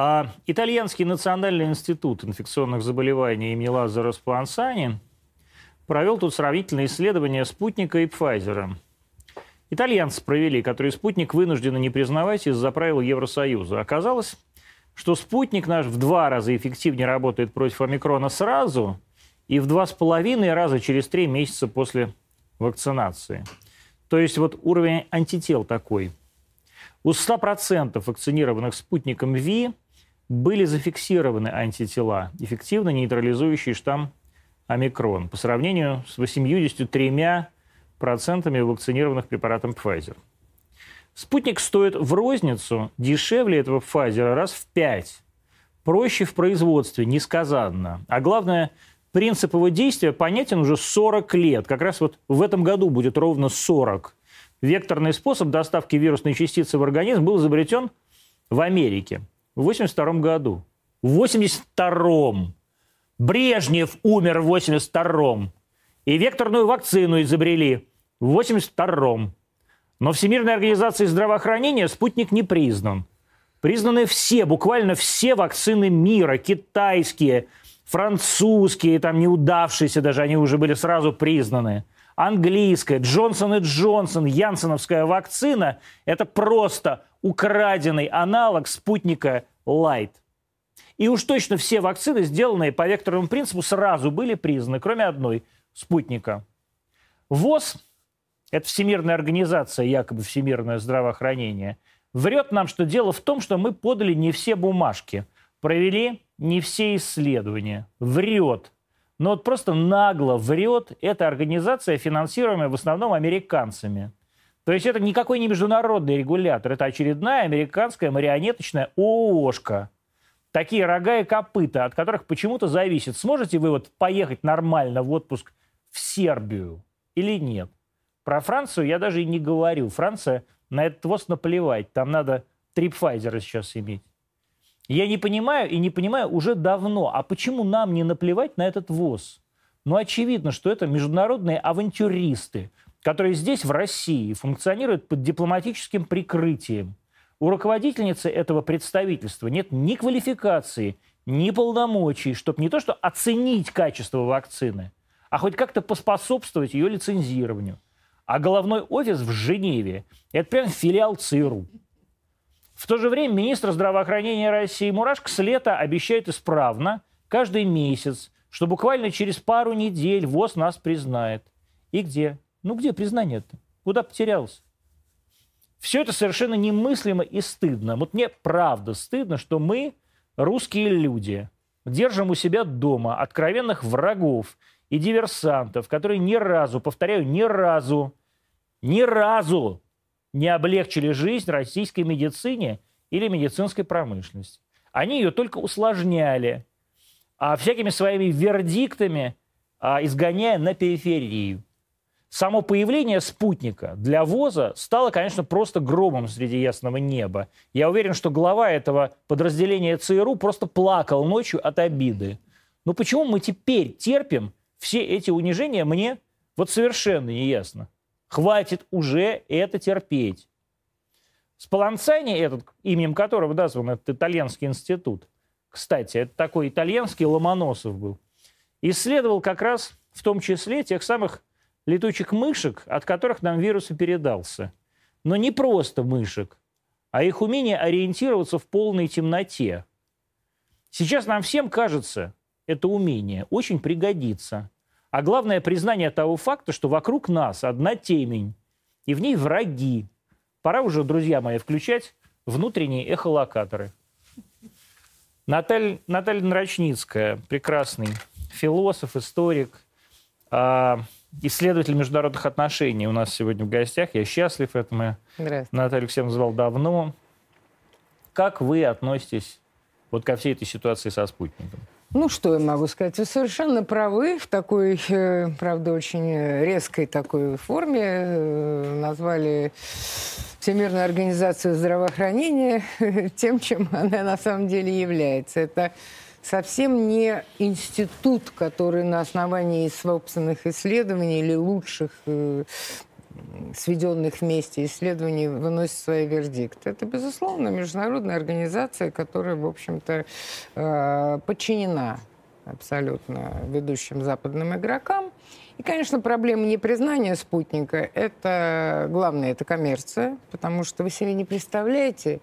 А Итальянский национальный институт инфекционных заболеваний имени Лазаро Спуансани провел тут сравнительное исследование спутника и Пфайзера. Итальянцы провели, которые спутник вынуждены не признавать из-за правил Евросоюза. Оказалось, что спутник наш в два раза эффективнее работает против омикрона сразу и в два с половиной раза через три месяца после вакцинации. То есть вот уровень антител такой. У 100% вакцинированных спутником ВИ были зафиксированы антитела, эффективно нейтрализующие штамм омикрон, по сравнению с 83% вакцинированных препаратом Pfizer. Спутник стоит в розницу дешевле этого Pfizer раз в 5. Проще в производстве, несказанно. А главное, принцип его действия понятен уже 40 лет. Как раз вот в этом году будет ровно 40. Векторный способ доставки вирусной частицы в организм был изобретен в Америке в 82 году. В 82 Брежнев умер в 82-м. И векторную вакцину изобрели в 82-м. Но Всемирной организацией здравоохранения спутник не признан. Признаны все, буквально все вакцины мира. Китайские, французские, там неудавшиеся даже, они уже были сразу признаны. Английская, Джонсон и Джонсон, Янсеновская вакцина – это просто украденный аналог спутника Light. И уж точно все вакцины, сделанные по векторному принципу, сразу были признаны, кроме одной – спутника. ВОЗ, это Всемирная организация, якобы Всемирное здравоохранение, врет нам, что дело в том, что мы подали не все бумажки, провели не все исследования. Врет. Но вот просто нагло врет эта организация, финансируемая в основном американцами. То есть это никакой не международный регулятор, это очередная американская марионеточная ООшка – такие рога и копыта, от которых почему-то зависит, сможете вы вот поехать нормально в отпуск в Сербию или нет. Про Францию я даже и не говорю. Франция на этот ВОЗ наплевать. Там надо три Пфайзера сейчас иметь. Я не понимаю и не понимаю уже давно, а почему нам не наплевать на этот ВОЗ? Ну, очевидно, что это международные авантюристы, которые здесь, в России, функционируют под дипломатическим прикрытием – у руководительницы этого представительства нет ни квалификации, ни полномочий, чтобы не то что оценить качество вакцины, а хоть как-то поспособствовать ее лицензированию. А головной офис в Женеве – это прям филиал ЦРУ. В то же время министр здравоохранения России Мурашко с лета обещает исправно каждый месяц, что буквально через пару недель ВОЗ нас признает. И где? Ну где признание-то? Куда потерялся? Все это совершенно немыслимо и стыдно. Вот мне правда стыдно, что мы, русские люди, держим у себя дома откровенных врагов и диверсантов, которые ни разу, повторяю, ни разу, ни разу не облегчили жизнь российской медицине или медицинской промышленности. Они ее только усложняли, а всякими своими вердиктами а, изгоняя на периферию само появление спутника для ВОЗа стало, конечно, просто громом среди ясного неба. Я уверен, что глава этого подразделения ЦРУ просто плакал ночью от обиды. Но почему мы теперь терпим все эти унижения, мне вот совершенно не ясно. Хватит уже это терпеть. Спаланцани, этот, именем которого назван этот итальянский институт, кстати, это такой итальянский Ломоносов был, исследовал как раз в том числе тех самых летучих мышек, от которых нам вирус и передался. Но не просто мышек, а их умение ориентироваться в полной темноте. Сейчас нам всем кажется, это умение очень пригодится. А главное признание того факта, что вокруг нас одна темень, и в ней враги. Пора уже, друзья мои, включать внутренние эхолокаторы. Наталья, Наталья Нарочницкая, прекрасный философ, историк, а, исследователь международных отношений у нас сегодня в гостях. Я счастлив этому. Наталью всем звал давно. Как вы относитесь вот ко всей этой ситуации со спутником? Ну, что я могу сказать? Вы совершенно правы в такой, э, правда, очень резкой такой форме. Э, назвали Всемирную организацию здравоохранения тем, чем она на самом деле является. Это совсем не институт, который на основании собственных исследований или лучших э, сведенных вместе исследований выносит свои вердикты. Это, безусловно, международная организация, которая, в общем-то, э, подчинена абсолютно ведущим западным игрокам. И, конечно, проблема непризнания спутника – это главное, это коммерция, потому что вы себе не представляете,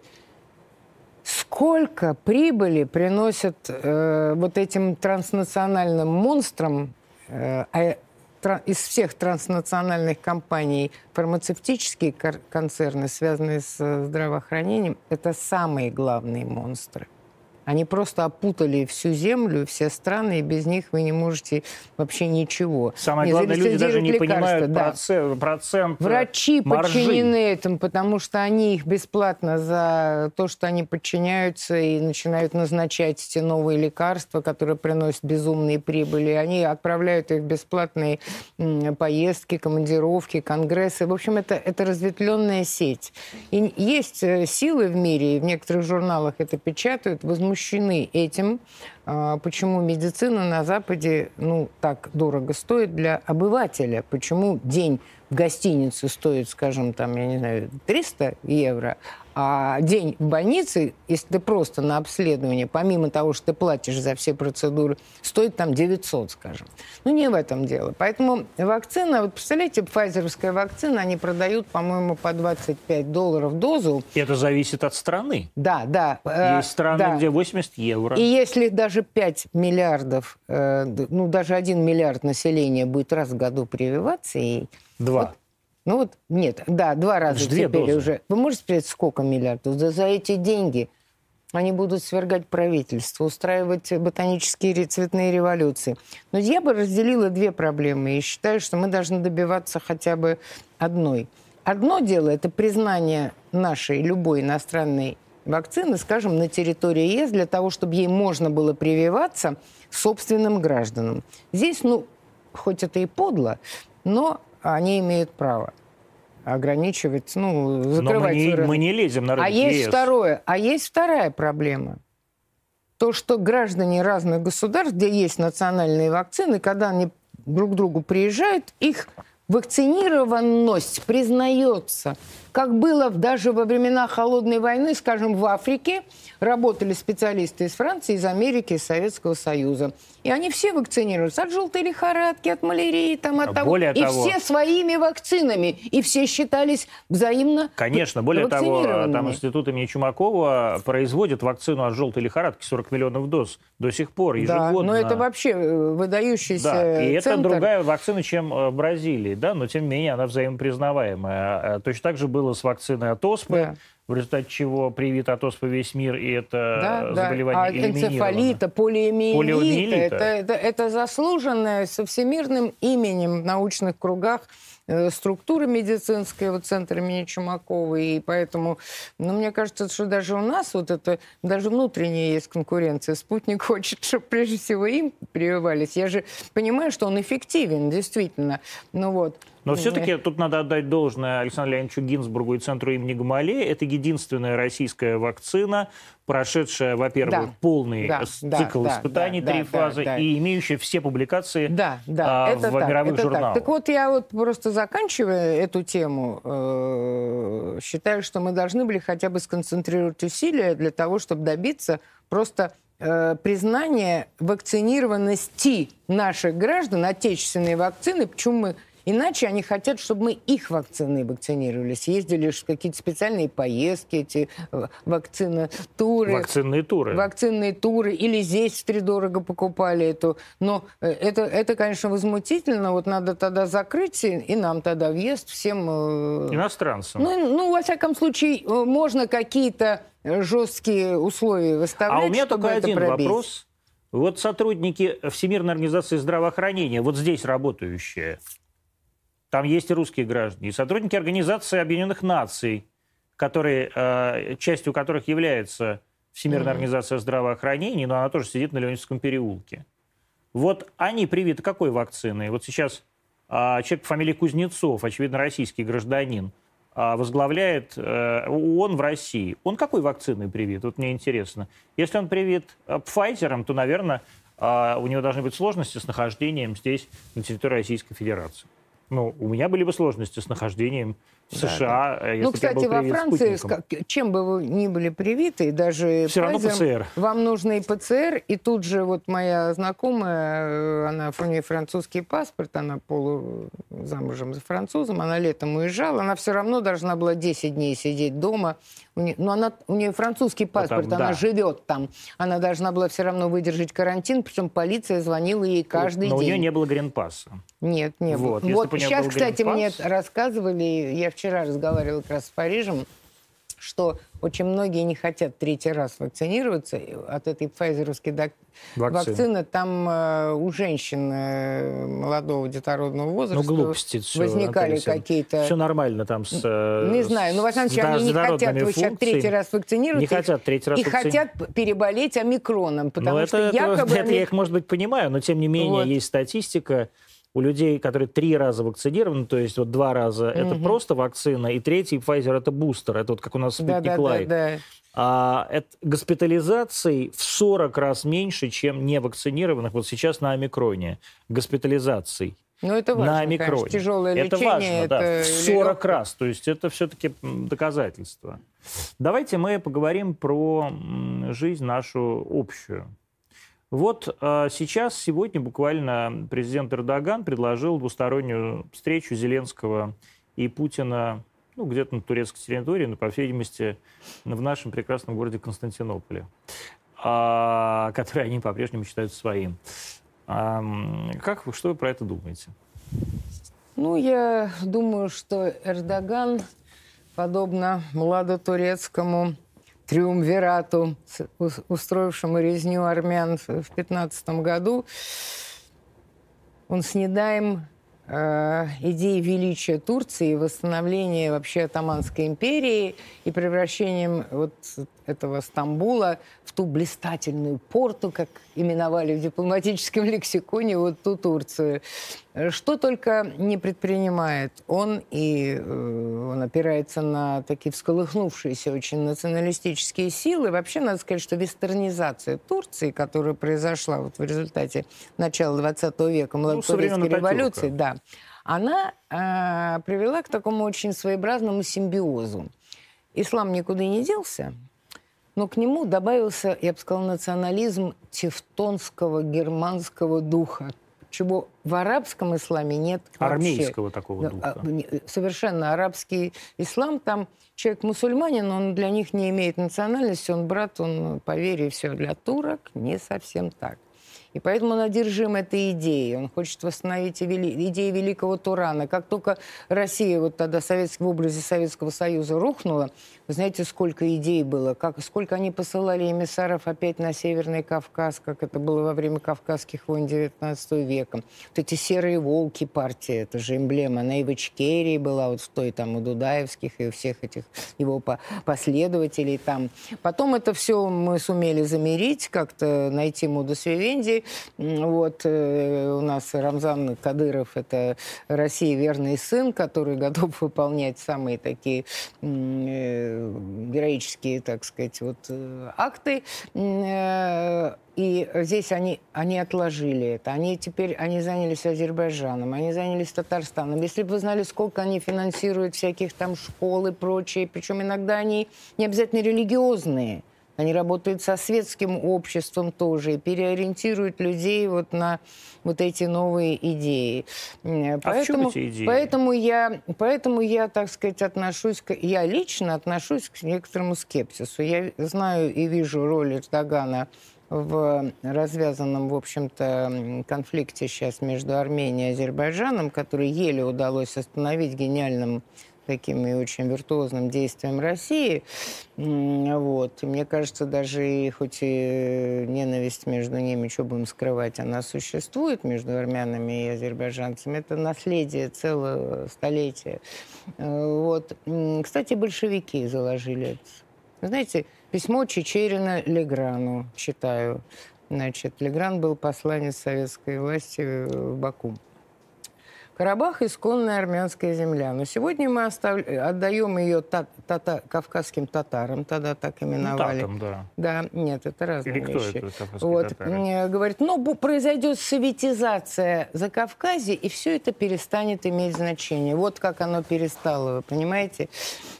сколько прибыли приносят э, вот этим транснациональным монстрам, э, а из всех транснациональных компаний фармацевтические концерны, связанные с здравоохранением, это самые главные монстры. Они просто опутали всю землю, все страны, и без них вы не можете вообще ничего. Самое главное, люди даже не понимают да. процент, процент Врачи маржи. подчинены этому, потому что они их бесплатно за то, что они подчиняются и начинают назначать эти новые лекарства, которые приносят безумные прибыли. Они отправляют их в бесплатные поездки, командировки, конгрессы. В общем, это, это разветвленная сеть. И есть э, силы в мире, и в некоторых журналах это печатают, возмущаются возмущены этим, а, почему медицина на Западе ну, так дорого стоит для обывателя, почему день в гостинице стоит, скажем, там, я не знаю, 300 евро, а день в больнице, если ты просто на обследование, помимо того, что ты платишь за все процедуры, стоит там 900, скажем. Ну, не в этом дело. Поэтому вакцина, вот представляете, пфайзеровская вакцина, они продают, по-моему, по 25 долларов дозу. Это зависит от страны. Да, да. Э, Есть страны, да. где 80 евро. И если даже 5 миллиардов, э, ну, даже 1 миллиард населения будет раз в году прививаться, и Два. Вот, ну вот, нет, да, два раза Две теперь дозы. уже. Вы можете сказать, сколько миллиардов? За, за эти деньги они будут свергать правительство, устраивать ботанические цветные революции. Но я бы разделила две проблемы и считаю, что мы должны добиваться хотя бы одной. Одно дело – это признание нашей любой иностранной вакцины, скажем, на территории ЕС, для того, чтобы ей можно было прививаться собственным гражданам. Здесь, ну, хоть это и подло, но они имеют право ограничивать, ну, закрывать... Но мы не, мы не лезем на рынок А есть ЕС. второе, а есть вторая проблема. То, что граждане разных государств, где есть национальные вакцины, когда они друг к другу приезжают, их вакцинированность признается. Как было даже во времена Холодной войны, скажем, в Африке, работали специалисты из Франции, из Америки, из Советского Союза. И они все вакцинируются от желтой лихорадки, от малярии, там, от а того. Более и того, все своими вакцинами. И все считались взаимно Конечно, более того, там институт имени Чумакова производит вакцину от желтой лихорадки 40 миллионов доз до сих пор, ежегодно. Да, но это вообще э, выдающийся да, и центр. это другая вакцина, чем э, в Бразилии, да, но тем не менее она взаимопризнаваемая. А, точно так же было с вакциной от оспы. Да в результате чего привит от оспы весь мир, и это да, заболевание да. а энцефалита, полиомиелита, полиомиелита. Это, это, это заслуженное со всемирным именем в научных кругах Э, структура медицинская, вот центр имени Чумакова, и поэтому, ну, мне кажется, что даже у нас вот это, даже внутренняя есть конкуренция. Спутник хочет, чтобы прежде всего им прививались. Я же понимаю, что он эффективен, действительно. Ну вот. Но все-таки тут надо отдать должное Александру Леонидовичу Гинзбургу и центру имени Гамалея. Это единственная российская вакцина, прошедшая, во-первых, да, полный да, цикл да, испытаний, да, три да, фазы, да, да. и имеющая все публикации да, да, а, это в так, мировых это журналах. Так. так вот, я вот просто заканчивая эту тему, э, считаю, что мы должны были хотя бы сконцентрировать усилия для того, чтобы добиться просто э, признания вакцинированности наших граждан отечественной вакцины, почему мы Иначе они хотят, чтобы мы их вакцины вакцинировались. Ездили в какие-то специальные поездки, эти э, вакцины, туры. Вакцинные туры. Вакцинные туры. Или здесь втридорого покупали эту. Но э, это, это, конечно, возмутительно. Вот надо тогда закрыть, и нам тогда въезд всем... Э, Иностранцам. Ну, ну, во всяком случае, можно какие-то жесткие условия выставлять, А у меня только один пробить. вопрос. Вот сотрудники Всемирной организации здравоохранения, вот здесь работающие, там есть и русские граждане, и сотрудники Организации Объединенных Наций, которые, э, частью которых является Всемирная mm-hmm. организация здравоохранения, но она тоже сидит на Леонидском переулке. Вот они привиты какой вакциной? Вот сейчас а, человек по фамилии Кузнецов, очевидно, российский гражданин, а, возглавляет а, ООН в России. Он какой вакциной привит? Вот мне интересно. Если он привит а, Pfizer, то, наверное, а, у него должны быть сложности с нахождением здесь, на территории Российской Федерации. Ну, у меня были бы сложности с нахождением США, да, да. Э, ну, кстати, во Франции, чем бы вы ни были привиты, даже все равно ПЦР. Вам нужно и ПЦР, и тут же вот моя знакомая, э, она у нее французский паспорт, она полу замужем за французом, она летом уезжала, она все равно должна была 10 дней сидеть дома. Но она, у нее французский паспорт, ну, там, она да. живет там. Она должна была все равно выдержать карантин, причем полиция звонила ей каждый но день. Но у нее не было гринпасса. Нет, не было. Вот, вот сейчас, кстати, мне рассказывали, я вчера разговаривала как раз с Парижем, что очень многие не хотят третий раз вакцинироваться от этой пфайзеровской вакцины. вакцины. Там э, у женщин э, молодого детородного возраста ну, глупости все, возникали какие-то... Все нормально там с э, Не знаю, но, во всяком случае, они не хотят сейчас третий раз вакцинироваться. Не хотят третий раз И вакци... хотят переболеть омикроном, потому ну, что это, якобы... Это, это я их, может быть, понимаю, но, тем не менее, вот. есть статистика, у людей, которые три раза вакцинированы, то есть вот два раза угу. это просто вакцина, и третий Pfizer это бустер, это вот как у нас Спутник да, да. А, это госпитализаций в 40 раз меньше, чем невакцинированных. Вот сейчас на омикроне госпитализаций. Ну, это важно, на омикроне. Конечно, тяжелое это лечение. Важно, это да, в 40 раз. То есть это все-таки доказательство. Давайте мы поговорим про жизнь нашу общую. Вот а, сейчас, сегодня буквально президент Эрдоган предложил двустороннюю встречу Зеленского и Путина ну, где-то на турецкой территории, но, по всей видимости, в нашем прекрасном городе Константинополе, а, который они по-прежнему считают своим. А, как вы, что вы про это думаете? Ну, я думаю, что Эрдоган, подобно младотурецкому триумвирату, устроившему резню армян в 15 году, он с недаем э, идеи величия Турции, восстановления вообще Атаманской империи и превращением вот этого Стамбула в ту блистательную порту, как именовали в дипломатическом лексиконе, вот ту Турцию. Что только не предпринимает он, и э, он опирается на такие всколыхнувшиеся очень националистические силы. Вообще, надо сказать, что вестернизация Турции, которая произошла вот в результате начала 20 века, молодотурецкой ну, революции, да, она э, привела к такому очень своеобразному симбиозу. Ислам никуда не делся, но к нему добавился, я бы сказала, национализм тевтонского германского духа, чего в арабском исламе нет Армейского такого духа. А, совершенно арабский ислам, там человек мусульманин, он для них не имеет национальности, он брат, он по вере все. Для турок не совсем так. И поэтому он одержим этой идеей. Он хочет восстановить идеи великого Турана. Как только Россия вот тогда в образе Советского Союза рухнула, вы знаете, сколько идей было, как, сколько они посылали эмиссаров опять на Северный Кавказ, как это было во время Кавказских войн XIX века. Вот эти серые волки партии, это же эмблема. Она и в Ичкерии была, вот в той там у Дудаевских и у всех этих его последователей там. Потом это все мы сумели замерить, как-то найти мудус вивенди. Вот э, у нас Рамзан Кадыров – это России верный сын, который готов выполнять самые такие э, героические, так сказать, вот э, акты. И здесь они, они отложили это. Они теперь они занялись Азербайджаном, они занялись Татарстаном. Если бы вы знали, сколько они финансируют всяких там школ и прочее, причем иногда они не обязательно религиозные – они работают со светским обществом тоже и переориентируют людей вот на вот эти новые идеи. А поэтому, эти идеи? Поэтому я, поэтому я, так сказать, отношусь, к, я лично отношусь к некоторому скепсису. Я знаю и вижу роль Эрдогана в развязанном, в общем-то, конфликте сейчас между Арменией и Азербайджаном, который еле удалось остановить гениальным таким и очень виртуозным действием России. Вот. И мне кажется, даже и хоть и ненависть между ними, что будем скрывать, она существует между армянами и азербайджанцами. Это наследие целого столетия. Вот. Кстати, большевики заложили это. Знаете, письмо Чечерина Леграну читаю. Значит, Легран был посланец советской власти в Баку. Карабах – исконная армянская земля. Но сегодня мы остав... отдаем ее та... Тата... кавказским татарам, тогда так именовали. Ну, татам, да. Да, нет, это разные Или кто вещи. это, кавказские вот. татары? Говорит, ну, произойдет советизация за Кавказе, и все это перестанет иметь значение. Вот как оно перестало, вы понимаете?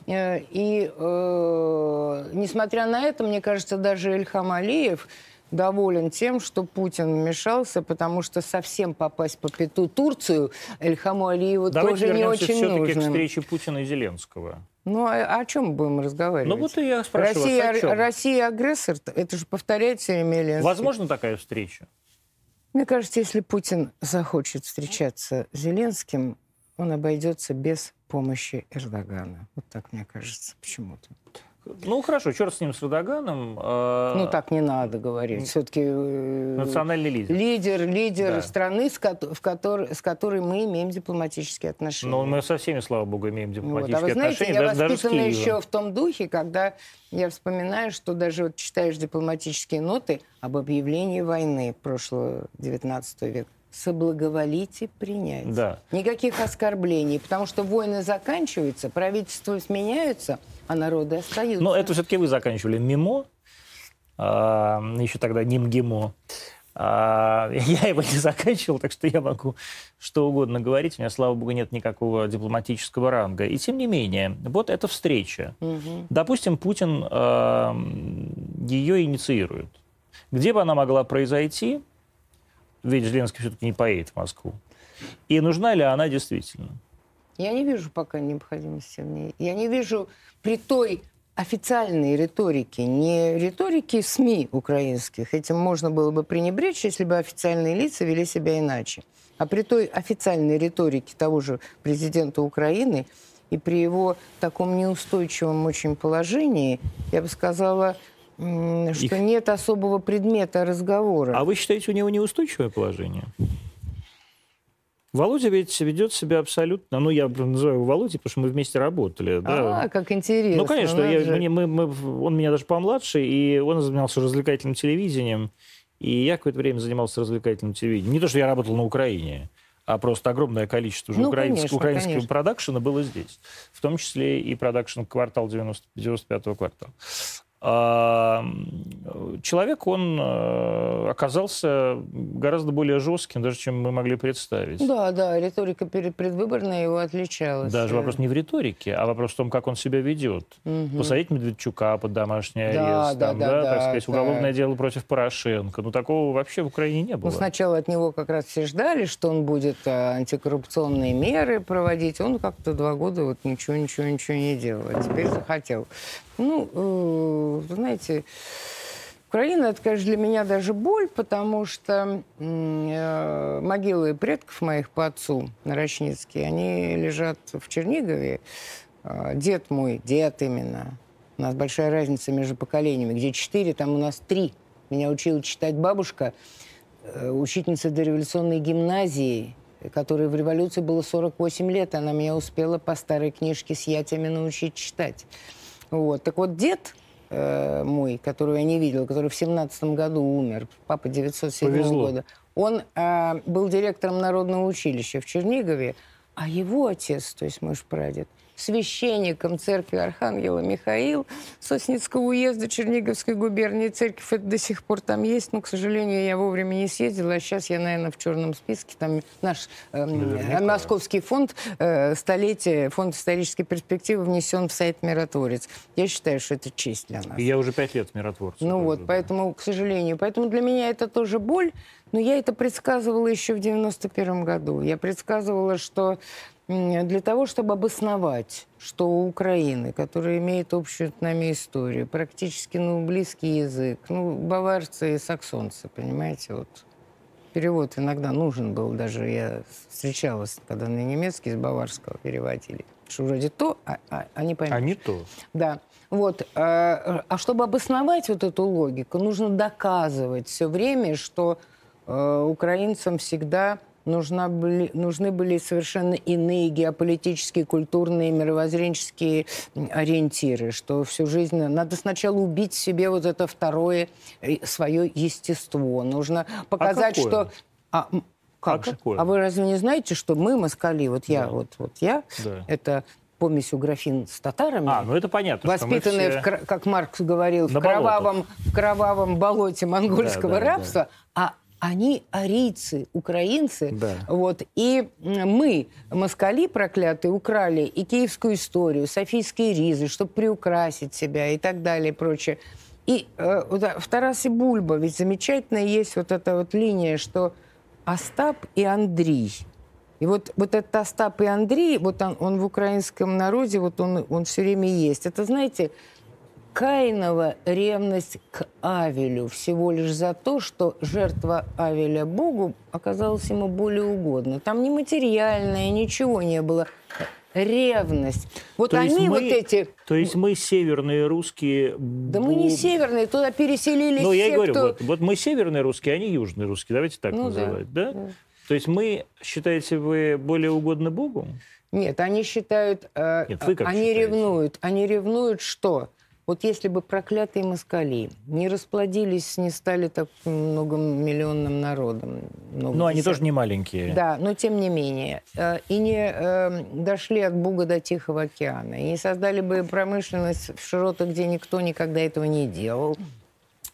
Э, И, э, несмотря на это, мне кажется, даже Ильхам Алиев доволен тем, что Путин вмешался, потому что совсем попасть по пяту Турцию Ильхаму Алиеву Давайте тоже не вернемся очень все-таки к нужно. встрече Путина и Зеленского. Ну, а о чем будем разговаривать? Ну вот и я спрашиваю Россия, о чем? Россия агрессор, это же повторяется Емельянский. Возможно такая встреча? Мне кажется, если Путин захочет встречаться с Зеленским, он обойдется без помощи Эрдогана. Вот так мне кажется почему-то. Ну хорошо, черт с ним, с Эрдоганом. э, Ну, так не надо говорить. Все-таки Национальный лидер. лидер, лидер Да. страны, с, ко- в которой, с которой мы имеем дипломатические отношения. Но мы со всеми, слава богу, имеем Вот. дипломатические А вы знаете, отношения, я даже, даже воспитана Киевом. еще в том духе, когда я вспоминаю, что даже вот читаешь дипломатические ноты об объявлении войны прошлого 19 века. Соблаговолите принять. Да. Никаких оскорблений, потому что войны заканчиваются, правительства сменяются, а народы остаются. Но это все-таки вы заканчивали МИМО, а, еще тогда не МГИМО. А, я его не заканчивал, так что я могу что угодно говорить. У меня, слава богу, нет никакого дипломатического ранга. И тем не менее, вот эта встреча. Мгм. Допустим, Путин а, ее инициирует. Где бы она могла произойти, ведь Зеленский все-таки не поедет в Москву. И нужна ли она действительно? Я не вижу пока необходимости в ней. Я не вижу при той официальной риторике, не риторики СМИ украинских, этим можно было бы пренебречь, если бы официальные лица вели себя иначе. А при той официальной риторике того же президента Украины и при его таком неустойчивом очень положении, я бы сказала, что Их- нет особого предмета разговора. А вы считаете, у него неустойчивое положение? Володя ведь ведет себя абсолютно... Ну, я называю его Володей, потому что мы вместе работали. да. А, как интересно. ну, конечно, я- же. мне- мы- мы- он меня даже помладше, и он занимался развлекательным телевидением, и я какое-то время занимался развлекательным телевидением. Не то, что я работал на Украине, а просто огромное количество уже Ну, украинского, конечно, украинского конечно. продакшена было здесь. В том числе и продакшн «Квартал 90, 95-го квартала. Человек, он э, оказался гораздо более жестким, даже чем мы могли представить. Да, да, риторика предвыборная его отличалась. Даже вопрос не в риторике, а вопрос в том, как он себя ведет. Мгм. Посадить Медведчука под домашний Да, арест, да, там, да, да, да, так сказать, да. уголовное дело против Порошенко. Ну, такого вообще в Украине не Ну, было. сначала от него как раз все ждали, что он будет э, антикоррупционные меры проводить. Он как-то два года вот ничего, ничего, ничего не делал. А теперь захотел. Ну, э, знаете, Украина, это, конечно, для меня даже боль, потому что э, могилы предков моих по отцу, Нарочницкие, они лежат в Чернигове. Э, Дед мой, дед именно. У нас большая разница между поколениями. Где четыре, там у нас три. Меня учила читать бабушка, э, учительница дореволюционной гимназии, которой в революции было 48 лет. Она меня успела по старой книжке с ятями научить читать. Вот. Так вот, дед э, мой, которого я не видела, который в 17 году умер, папа 907 Повезло. года, он э, был директором Народного училища в Чернигове, а его отец, то есть мой прадед, священником церкви Архангела Михаил Сосницкого уезда Черниговской губернии. Церковь это до сих пор там есть, но, к сожалению, я вовремя не съездила, а сейчас я, наверное, в черном списке. Там наш эм, Наверняка. Московский фонд э, столетия, фонд исторической перспективы внесен в сайт «Миротворец». Я считаю, что это честь для нас. И я уже пять лет миротворец. Ну вот, поэтому, к сожалению, поэтому для меня это тоже боль, но я это предсказывала еще в 91 году. Я предсказывала, что для того, чтобы обосновать, что у Украины, которая имеет общую с нами историю, практически ну, близкий язык, ну, баварцы и саксонцы, понимаете, вот перевод иногда нужен был, даже я встречалась, когда на немецкий с баварского переводили, что вроде то, а, а, а не поймешь. А не то. Да. Вот. э, А чтобы обосновать вот эту логику, нужно доказывать все время, что э, украинцам всегда нужна были, нужны были совершенно иные геополитические, культурные, мировоззренческие ориентиры, что всю жизнь надо сначала убить себе вот это второе э, свое естество. Нужно показать, какое? что... А, м, Как? А, какое? а вы разве не знаете, что мы, москали, вот я, да. вот, вот я, да. это помесью графин с татарами. А, ну это понятно. Воспитанные, все... в, как Маркс говорил, в кровавом, в кровавом болоте монгольского да, да, рабства. Да. А они арийцы, украинцы. Да. Вот, и мы, москали проклятые, украли и киевскую историю, софийские ризы, чтобы приукрасить себя и так далее и прочее. И э, в Тарасе Бульба ведь замечательно есть вот эта вот линия, что Остап и Андрей. И вот, вот этот Остап и Андрей, вот он, он в украинском народе, вот он, он все время есть. Это, знаете, Каинова ревность к Авелю всего лишь за то, что жертва Авеля Богу оказалась ему более угодна. Там ни материальное, ничего не было. Ревность. Вот то они мы, вот эти... То есть мы северные русские... Да мы не северные, туда переселились Ну, я и говорю, кто... вот, вот мы северные русские, они южные русские. Давайте так ну, называть, да? да? То есть мы, считаете, вы более угодны Богу? Нет, они считают... Э, Нет, вы как они считаете? ревнуют. Они ревнуют что? Вот если бы проклятые москали не расплодились, не стали так многомиллионным народом. Но ну, они тоже не маленькие. Да, но тем не менее. Э, и не э, дошли от Буга до Тихого океана. И не создали бы промышленность в широтах, где никто никогда этого не делал.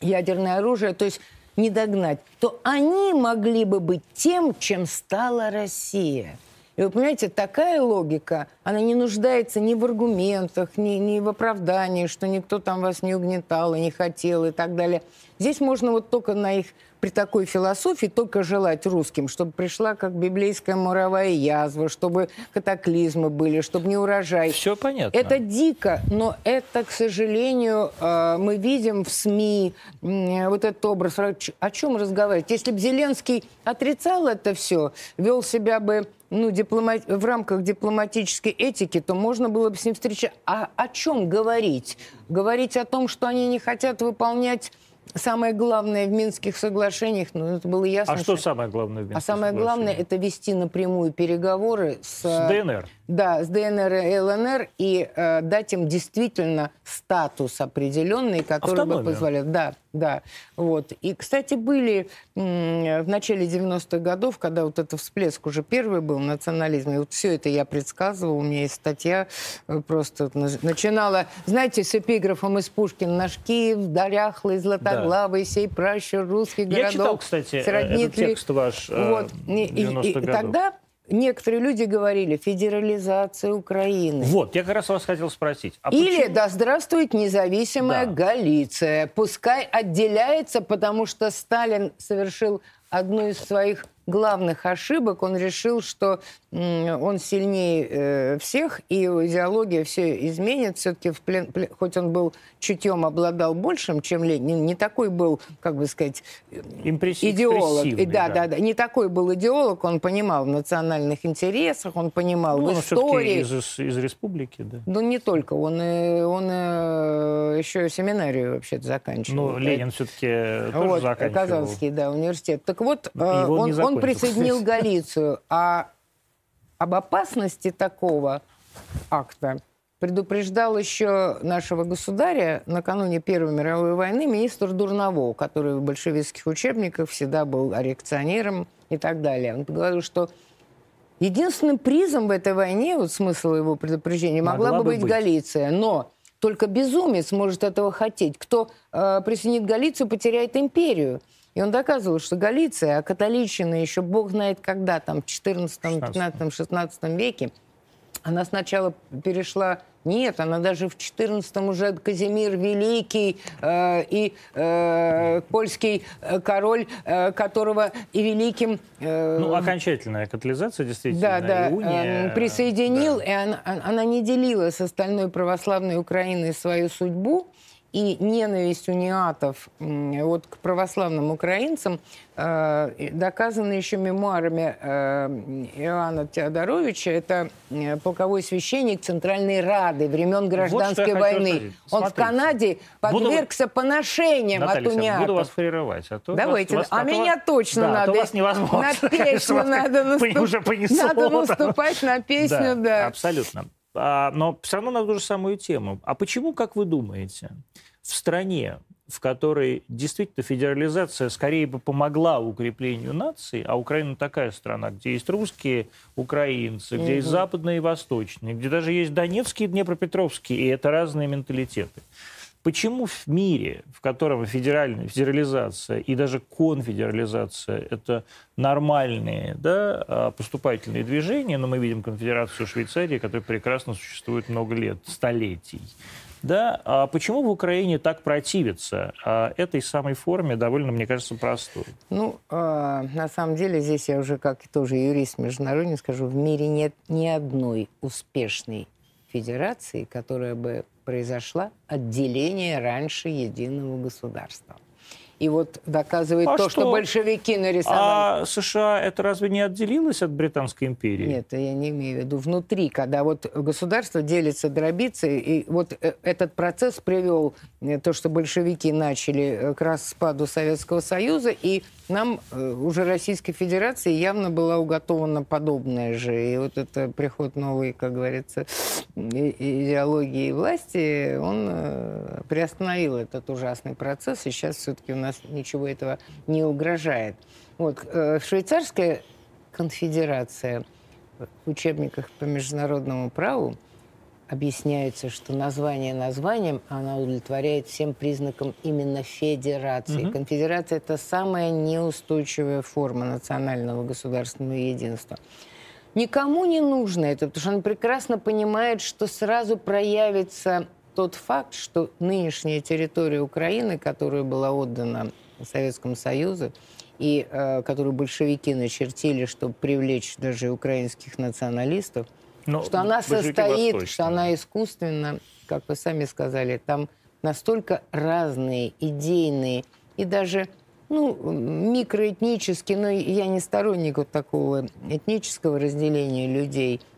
Ядерное оружие, то есть не догнать. То они могли бы быть тем, чем стала Россия – и вы понимаете, такая логика, она не нуждается ни в аргументах, ни, ни в оправдании, что никто там вас не угнетал и не хотел и так далее. Здесь можно вот только на их при такой философии только желать русским, чтобы пришла как библейская муровая язва, чтобы катаклизмы были, чтобы не урожай. Все понятно. Это дико, но это, к сожалению, э, мы видим в СМИ вот этот образ. О чем разговаривать? Если бы Зеленский отрицал это все, вел себя бы ну, диплома... в рамках дипломатической этики, то можно было бы с ним встречаться. А о чем говорить? Говорить о том, что они не хотят выполнять Самое главное в Минских соглашениях, ну, это было ясно. А что, что... самое главное в Минских А самое главное, это вести напрямую переговоры с... С ДНР. Да, с ДНР и ЛНР, и э, дать им действительно статус определенный, который Автономию. бы позволял... Да, да. Вот. И, кстати, были в начале 90-х годов, когда вот этот всплеск уже первый был национализм, и вот все это я предсказывал, у меня есть статья э, просто начинала, знаете, с эпиграфом из Пушкина «Наш Киев, доряхлый, златоглавый, да. сей пращур русский городок». Я читал, кстати, этот текст ваш э, вот. 90-х и, и, годов. Тогда некоторые люди говорили федерализация Украины. Вот, я как раз вас хотел спросить. А Или почему? да здравствует независимая да. Галиция. Пускай отделяется, потому что Сталин совершил одну из своих главных ошибок. Он решил, что он сильнее э, всех, и его идеология все изменит. Все-таки, в плен, хоть он был чутьем, обладал большим, чем Ленин, не такой был, как бы сказать, идеолог. И, да, да, да, да. Не такой был идеолог, он понимал в национальных интересах, он понимал ну, в истории. Из, из республики, да. Ну, не только. Он, э, он э, еще семинарию вообще-то заканчивал. Ну, Ленин все-таки тоже вот, заканчивал. Казанский, да, университет. Так вот, он, он присоединил Галицию, а об опасности такого акта предупреждал еще нашего государя накануне Первой мировой войны министр Дурново, который в большевистских учебниках всегда был реакционером и так далее. Он говорил, что единственным призом в этой войне, вот смысл его предупреждения, могла, могла бы быть, быть Галиция. Но только безумец может этого хотеть. Кто э, присоединит Галицию, потеряет империю. И он доказывал, что Галиция, а католичина еще бог знает когда, там, в 14, 15, 16 веке, она сначала перешла нет, она даже в 14-м уже Казимир Великий э, и э, польский э, король, э, которого и великим... Э, ну, окончательная катализация, действительно. Да, да. Иуния, э, присоединил, да. и она, она не делила с остальной православной Украиной свою судьбу и ненависть униатов вот к православным украинцам э, доказана еще мемуарами э, Иоанна Теодоровича. Это э, полковой священник Центральной Рады времен Гражданской вот войны. Он в Канаде подвергся буду... поношениям Наталья от униатов. буду вас прерывать. А то Давайте. Вас, а, а меня вас... точно да, надо. А вас невозможно. На песню надо, наступ... уже надо наступать на песню, да. да. Абсолютно. А, но все равно на ту же самую тему. А почему, как вы думаете, в стране, в которой действительно федерализация скорее бы помогла укреплению нации, а Украина такая страна, где есть русские украинцы, где угу. есть западные и восточные, где даже есть донецкие и днепропетровские, и это разные менталитеты. Почему в мире, в котором федеральная федерализация и даже конфедерализация – это нормальные да, а, поступательные движения, но мы видим конфедерацию Швейцарии, которая прекрасно существует много лет, столетий, да, а почему в Украине так противится а этой самой форме, довольно, мне кажется, простой? Ну, э, на самом деле, здесь я уже как тоже юрист международный скажу, в мире нет ни одной успешной федерации, которая бы произошла отделение раньше единого государства. И вот доказывает а то, что? что большевики нарисовали. А США это разве не отделилось от Британской империи? Нет, я не имею в виду. Внутри, когда вот государство делится, дробится, и вот э, этот процесс привел э, то, что большевики начали э, к распаду Советского Союза, и нам уже Российской Федерации явно была уготована подобная же. И вот это приход новой, как говорится, идеологии власти, он приостановил этот ужасный процесс, и сейчас все-таки у нас нас ничего этого не угрожает. Вот, э, швейцарская конфедерация в учебниках по международному праву объясняется, что название названием, она удовлетворяет всем признакам именно федерации. Угу. Конфедерация – это самая неустойчивая форма национального государственного единства. Никому не нужно это, потому что она прекрасно понимает, что сразу проявится тот факт, что нынешняя территория Украины, которая была отдана Советскому Союзу, и э, которую большевики начертили, чтобы привлечь даже украинских националистов, Но что она состоит, что она искусственно, как вы сами сказали, там настолько разные, идейные и даже ну, микроэтнические, но я не сторонник вот такого этнического разделения людей –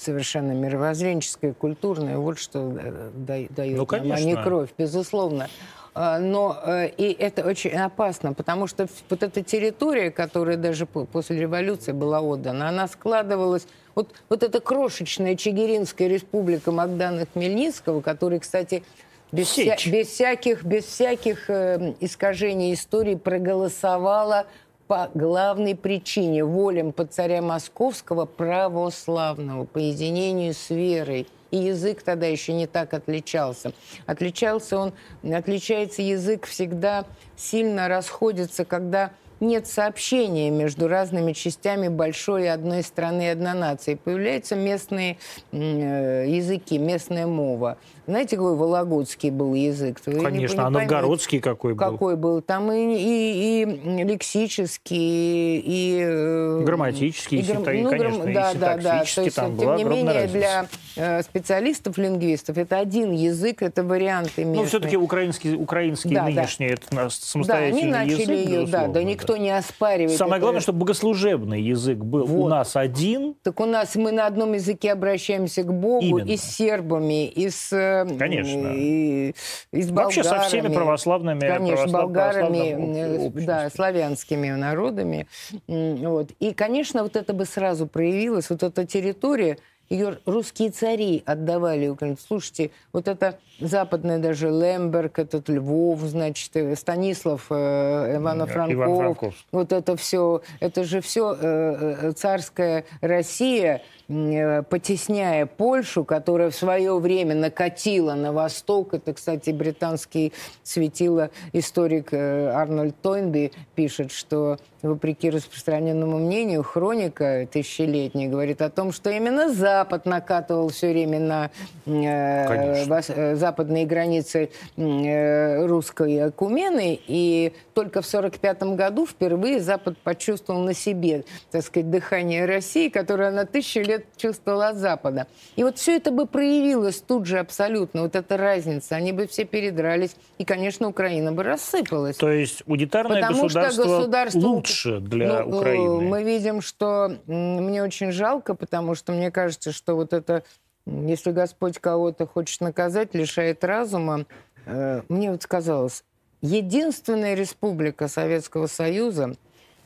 совершенно мировоззренческое, культурное, вот что э, дает ну, нам, а не кровь, безусловно. А, но э, и это очень опасно, потому что вот эта территория, которая даже после революции была отдана, она складывалась... Вот, вот эта крошечная Чигиринская республика Магдана Хмельницкого, который, кстати, без, вся, без всяких, без всяких э, искажений истории проголосовала по главной причине, волям по царя Московского православного, по единению с верой. И язык тогда еще не так отличался. Отличался он, отличается язык всегда сильно расходится, когда нет сообщения между разными частями большой одной страны и одной нации. Появляются местные э, языки, местная мова. Знаете, какой вологодский был язык? Вы Конечно, не, не а новгородский какой был? Какой был? Там и, и, и лексический, и... Э, грамматический, и, грам... ну, конечно, грам... да, и да, да. То есть, там тем не менее, разница. для э, специалистов-лингвистов это один язык, это варианты местные. Ну, все-таки украинский, украинский да, нынешний, да. это самостоятельный да, они начали язык, ее, да, да, никто не оспаривает. Самое это. главное, чтобы богослужебный язык был вот. у нас один. Так у нас мы на одном языке обращаемся к Богу Именно. и с сербами, и с э, Конечно. И, и с болгарами. Вообще со всеми православными, Конечно, православ, болгарами, да, славянскими народами. Вот. И, конечно, вот это бы сразу проявилось, вот эта территория, ее русские цари отдавали Украине. Слушайте, вот это западный даже Лемберг, этот Львов, значит, э, Станислав э, Ивано-Франков, вот это все, это же все э, э, царская Россия, э, потесняя Польшу, которая в свое время накатила на восток. Это, кстати, британский светило историк э, Арнольд Тойнби пишет, что вопреки распространенному мнению, хроника тысячелетняя говорит о том, что именно Запад накатывал все время на э, э, западные границы э, русской Акумены, и только в 1945 году впервые Запад почувствовал на себе, так сказать, дыхание России, которое на тысячу лет чувствовала от Запада. И вот все это бы проявилось тут же абсолютно, вот эта разница, они бы все передрались, и, конечно, Украина бы рассыпалась. То есть унитарное Потому государство, что государство лучше для ну, Украины? Мы видим, что мне очень жалко, потому что мне кажется, что вот это если Господь кого-то хочет наказать, лишает разума, э, мне вот сказалось, единственная республика Советского Союза,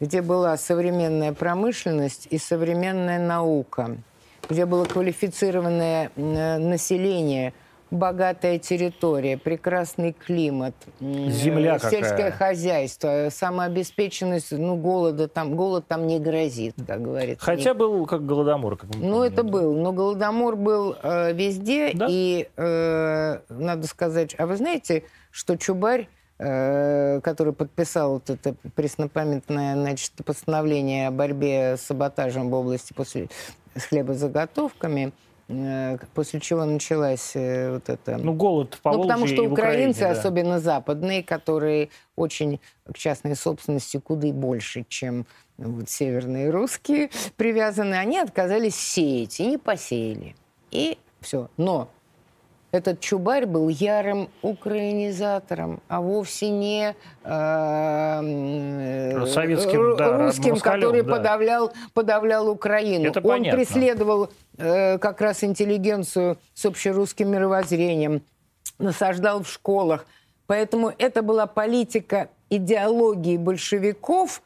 где была современная промышленность и современная наука, где было квалифицированное э, население, богатая территория, прекрасный климат, Земля сельское какая. хозяйство, самообеспеченность, ну, голода там, голод там не грозит, как говорится. Хотя был как голодомор, как Ну, это был. Но Голодомор был э, везде. Да. И э, надо сказать... А вы знаете, что Чубарь, э, который подписал вот это преснопамятное значит, постановление о борьбе с саботажем в области после, с хлебозаготовками, после чего началась э, вот эта... Ну, голод в Ну, потому что украинцы, Украине, да. особенно западные, которые очень к частной собственности куда больше, чем вот, северные русские привязаны, они отказались сеять и не посеяли. И все. Но этот Чубарь был ярым украинизатором, а вовсе не э, Советским, да, русским, москалем, который да. подавлял, подавлял Украину. Это Он понятно. преследовал э, как раз интеллигенцию с общерусским мировоззрением, насаждал в школах. Поэтому это была политика идеологии большевиков,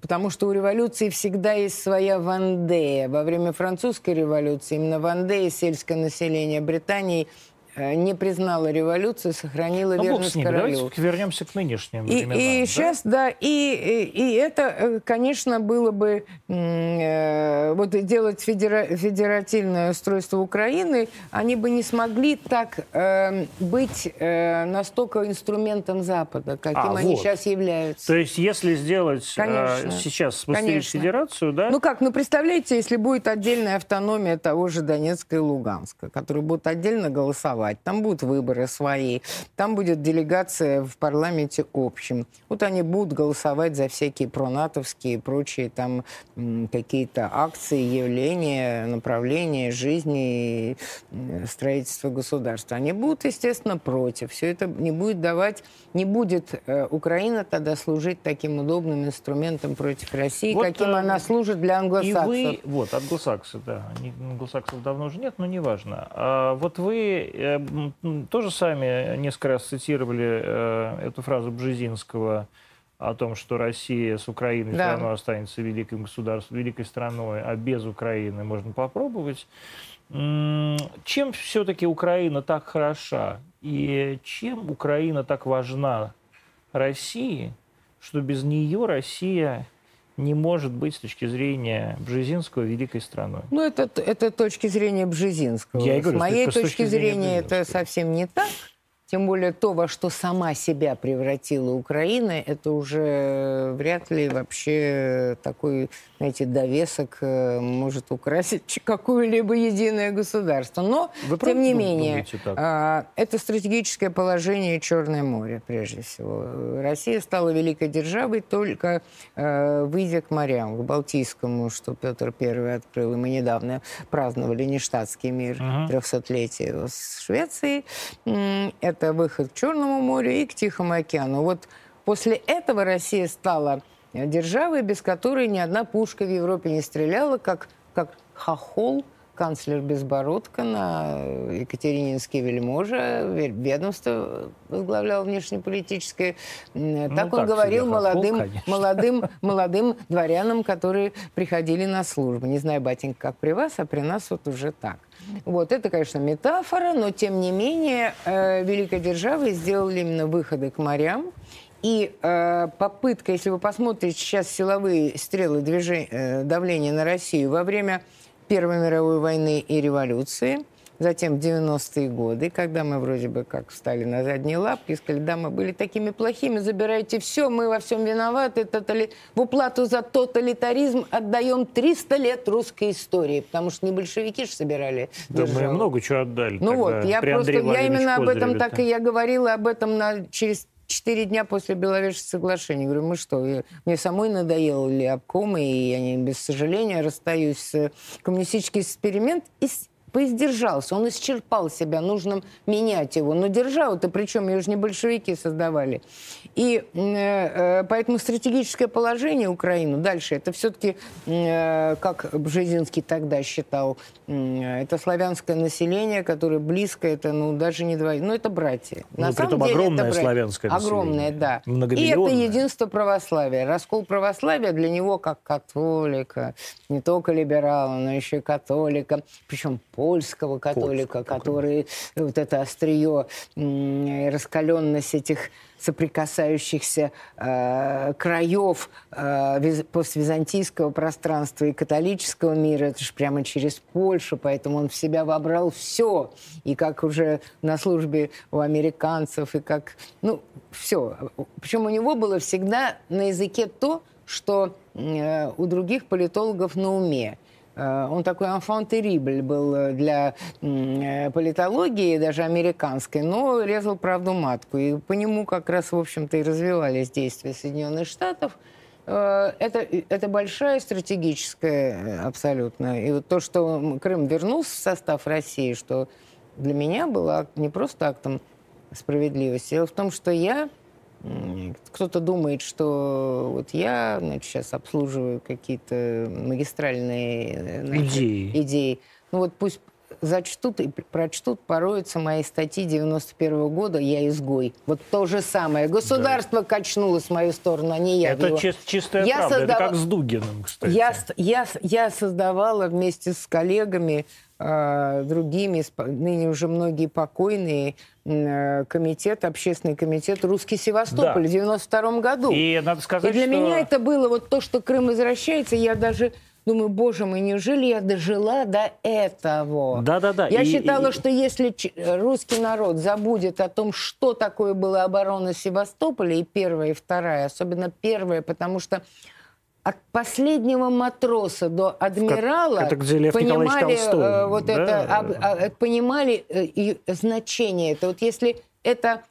потому что у революции всегда есть своя Вандея. Во время французской революции именно Вандея, сельское население Британии, не признала революцию, сохранила Ну, верность с ними. королю. Давайте вернемся к нынешним И, временам. и да? сейчас, да, и, и, и это, э, конечно, было бы э, вот делать федера- федеративное устройство Украины, они бы не смогли так э, быть э, настолько инструментом Запада, каким А, они вот. сейчас являются. То есть, если сделать э, Конечно. сейчас спустить федерацию, да? Ну как, ну представляете, если будет отдельная автономия того же Донецка и Луганска, которые будут отдельно голосовать, там будут выборы свои, там будет делегация в парламенте общем. Вот они будут голосовать за всякие пронатовские и прочие там какие-то акции, явления, направления жизни и м, строительства государства. Они будут, естественно, против. Все это не будет давать, не будет э, Украина тогда служить таким удобным инструментом против России, Вот, каким э, она служит для И англосаксов. вы, вот, англосаксы, да, англосаксов давно уже нет, но неважно. А вот вы э, тоже сами несколько раз цитировали э, эту фразу Бжезинского о том, что Россия с Украиной Да. все равно останется великим государством, великой страной, а без Украины можно попробовать. Чем все-таки Украина так хороша и чем Украина так важна России, что без нее Россия не может быть с точки зрения Бжезинского великой страной? Ну, это, это точки зрения Бжезинского. Я С говорю, моей с точки точки зрения зрения это совсем не так. Тем более то, во что сама себя превратила Украина, это уже вряд ли вообще такой, знаете, довесок э, может украсить какое-либо единое государство. Но, Вы тем не менее, так? а, это стратегическое положение Черное море, прежде всего. Э, Россия стала великой державой только э, выйдя к морям, к Балтийскому, что Петр I открыл. И мы недавно праздновали нештатский мир, Мгм. 300-летие его с Швецией. М, Это выход к Черному морю и к Тихому океану. Вот после этого Россия стала э, державой, без которой ни одна пушка в Европе не стреляла, как, как хохол, канцлер Безбородко на Екатерининский вельможа, ве- ведомство возглавлял внешнеполитическое. Ну, Так так он говорил себе хохол, молодым, конечно. молодым, молодым дворянам, которые приходили на службу. Не знаю, батенька, как при вас, а при нас вот уже так. Вот, это, конечно, метафора, но, тем не менее, э, великой державой сделали именно выходы к морям. И э, попытка, если вы посмотрите сейчас силовые стрелы движения, э, давления на Россию во время Первой мировой войны и революции, затем в 90-е годы, когда мы вроде бы как встали на задние лапки сказали, да, мы были такими плохими, забирайте все, мы во всем виноваты, тотали... в уплату за тоталитаризм отдаем 300 лет русской истории, потому что не большевики же собирали Да мы державу. много чего отдали. Ну вот, я при просто, я именно об этом так и я говорила об этом на, через четыре дня после Беловежского соглашения. Говорю, мы что, я- мне самой надоело ли обкомы, и я не, без сожаления расстаюсь с коммунистический эксперимент и поиздержался, он исчерпал себя, нужно менять его. Но державу-то, причем ее же не большевики создавали. И э, э, поэтому стратегическое положение Украины дальше, это все-таки, э, как Бжезинский тогда считал, э, это славянское население, которое близко, это ну даже не два, ну это братья. Ну, притом огромное братья. славянское Огромное, население. да. И это единство православия. Раскол православия для него как католика, не только либерала, но еще и католика, причем польского католика, Польского. который вот это острие, раскаленность этих соприкасающихся э, краев э, поствизантийского пространства и католического мира. Это же прямо через Польшу, поэтому он в себя вобрал все. И как уже на службе у американцев, и как... Ну, все. Причем у него было всегда на языке то, что э, у других политологов на уме. Э, он такой enfant terrible был э, для э, политологии, даже американской, но резал правду матку. И по нему как раз, в общем-то, и развивались действия Соединенных Штатов. Это, это большая стратегическая абсолютно. И вот то, что Крым вернулся в состав России, что для меня было не просто актом справедливости. Дело в том, что я кто-то думает, что вот я значит, сейчас обслуживаю какие-то магистральные значит, идеи. идеи. Ну вот пусть зачтут и прочтут, пороются мои статьи 91 -го года «Я изгой». Вот то же самое. Государство да. качнулось в мою сторону, а не я Это его. Чис чистая я правда. Создав... Это как с Дугиным, кстати. Я, я, я создавала вместе с коллегами э, другими, ныне уже многие покойные, э, комитет, общественный комитет «Русский Севастополь» да. в 92 году. И надо сказать, И для что... меня это было вот то, что Крым возвращается, я даже Думаю, боже мой, неужели я дожила до этого? Да-да-да. Я и, считала, и... что если русский народ забудет о том, что такое была оборона Севастополя, и первая, и вторая, особенно первая, потому что от последнего матроса до адмирала это где Лев понимали Толстой, э, вот да? это, об, а, понимали э, и значение. Это вот если это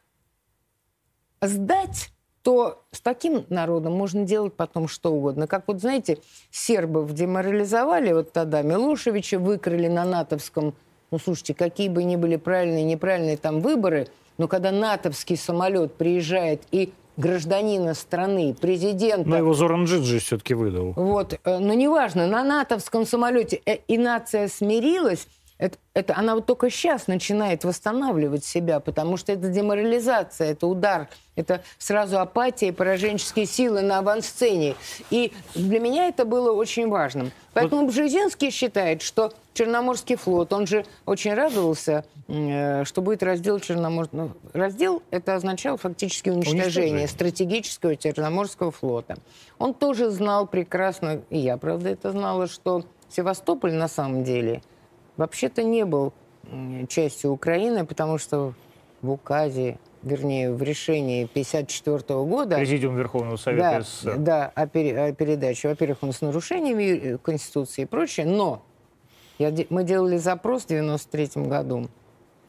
сдать то с таким народом можно делать потом что угодно. Как вот, знаете, сербов деморализовали вот тогда, Милошевича выкрали на натовском, ну, слушайте, какие бы ни были правильные и неправильные там выборы, но когда натовский самолет приезжает и гражданина страны, президента... Но его Зоран Джиджи все-таки выдал. Вот, э, но неважно, на натовском самолете э, и нация смирилась, это, это, она вот только сейчас начинает восстанавливать себя, потому что это деморализация, это удар, это сразу апатия и пораженческие силы на авансцене. И для меня это было очень важным. Поэтому вот... Бжезинский считает, что Черноморский флот, он же очень радовался, э, что будет раздел Черноморского... Ну, раздел это означало фактически уничтожение, уничтожение стратегического Черноморского флота. Он тоже знал прекрасно, и я, правда, это знала, что Севастополь на самом деле – вообще-то не был частью Украины, потому что в указе, вернее, в решении 1954 года... Президиум Верховного Совета да, СССР. Да, о, пере, о передаче. Во-первых, он с нарушениями Конституции и прочее, но я, мы делали запрос в 1993 году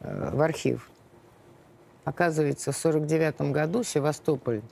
э, в архив. Оказывается, в 1949 году Севастополь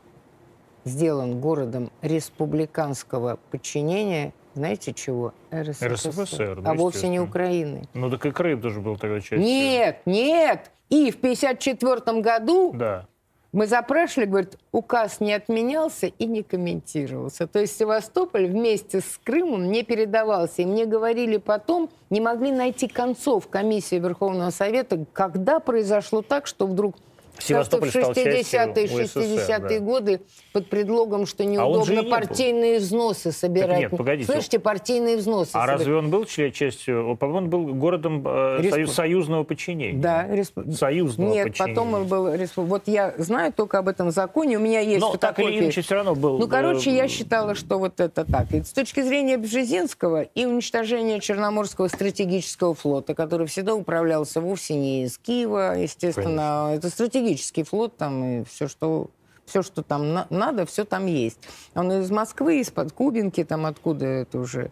сделан городом республиканского подчинения знаете чего? РСФСР. РСФСР да, а вовсе не Украины. Ну так и Крым тоже был тогда частью. Нет, нет. И в 1954 году да. мы запрашивали, говорит, указ не отменялся и не комментировался. То есть Севастополь вместе с Крымом не передавался. И мне говорили потом, не могли найти концов комиссии Верховного Совета, когда произошло так, что вдруг Севастополь в 60-е, 60-е годы под предлогом, что а неудобно а партийные был. взносы собирать. Так нет, погодите. Слышите, партийные взносы. А собирать. разве он был частью? По-моему, он был городом э, Респу... союзного подчинения. Да, респ... союзного нет, подчинения. потом он был... Вот я знаю только об этом законе, у меня есть Но так или иначе все равно был... Ну, короче, я считала, что вот это так. И с точки зрения Бжезинского и уничтожения Черноморского стратегического флота, который всегда управлялся вовсе не из Киева, естественно, Конечно. это стратегический стратегический флот, там и все, что все, что там на надо, все там есть. Он из Москвы, из-под Кубинки, там откуда это уже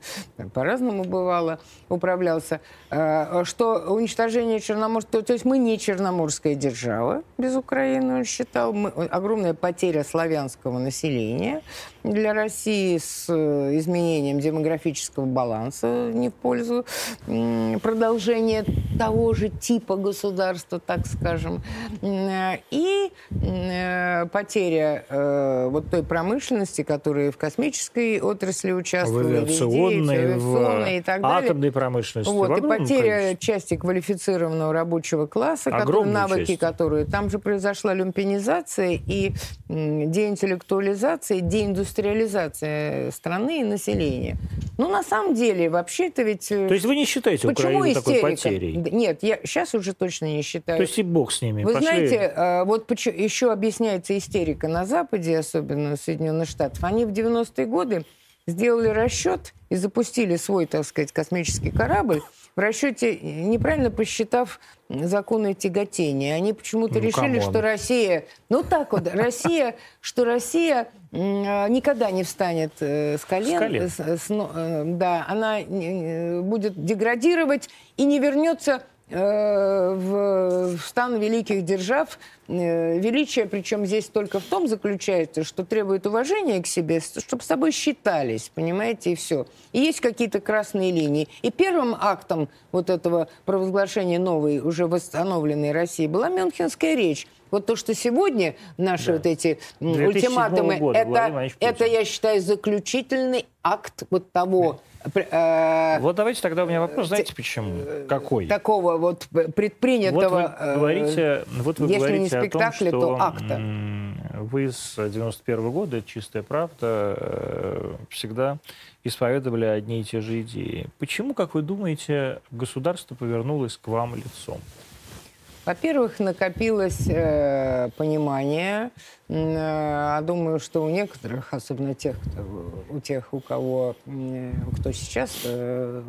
по-разному бывало, управлялся. А, что уничтожение Черноморского... То есть мы не черноморская держава без Украины, он считал. Мы, огромная потеря славянского населения для России с э, изменением демографического баланса не в пользу продолжения того же типа государства, так скажем. И э, потеря э, вот той промышленности, которая в космической отрасли участвовала, в авиационной, в и так далее. атомной промышленности. Вот, и потеря количестве. части квалифицированного рабочего класса, который, навыки, части. которые... Там же произошла люмпинизация и деинтеллектуализация, деиндустриализация страны и населения. Ну, на самом деле, вообще это ведь... Э, То есть вы не считаете Почему Украину истерика? такой потерей? Нет, я сейчас уже точно не считаю. То есть и бог с ними. Вы Пошли... знаете, э, вот еще объясняется истерика на Западе, особенно в Соединенных Штатах. Они в 90-е годы сделали расчет и запустили свой, так сказать, космический корабль, в расчете, неправильно посчитав законы тяготения. Они почему-то ну, решили, что Россия... Ну так вот, Россия, что Россия никогда не встанет э, с колен. С колен. С, с, э, да, она э, будет деградировать и не вернется Э, в стан великих держав. Э, величие, причем здесь только в том заключается, что требует уважения к себе, чтобы с собой считались, понимаете, и все. И есть какие-то красные линии. И первым актом вот этого провозглашения новой, уже восстановленной России была Мюнхенская речь. Вот то, что сегодня наши да. вот эти ультиматумы, года, это, это, я считаю, заключительный акт вот того Э, вот давайте тогда у меня вопрос, знаете почему? Какой? Такого вот предпринятого... Вот вы говорите, вот вы если говорите не спектакля, о том, что то акта. вы с 91 -го года, это чистая правда, э, всегда исповедовали одни и те же идеи. Почему, как вы думаете, государство повернулось к вам лицом? Во-первых, накопилось э, понимание, э, думаю, что у некоторых, особенно тех, кто, у тех, у кого, э, кто сейчас э,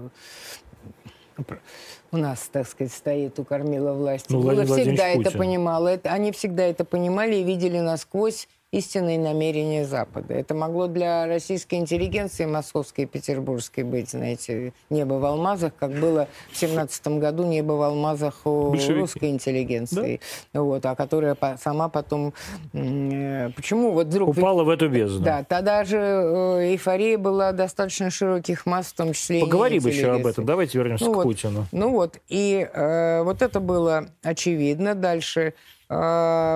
у нас, так сказать, стоит у кормила власти, ну, было всегда это понимало. Это, они всегда это понимали и видели насквозь истинные намерения Запада. Это могло для российской интеллигенции, московской и петербургской быть, знаете, небо в алмазах, как было в семнадцатом году небо в алмазах у Большевики. русской интеллигенции, да? вот, а которая сама потом... Э, почему вот вдруг... Упала в эту бездну. Да, тогда же э, эйфория была достаточно широких масс, в том числе Поговорим еще об этом. Давайте вернемся ну, к вот, Путину. Ну вот, и э, вот это было очевидно. Дальше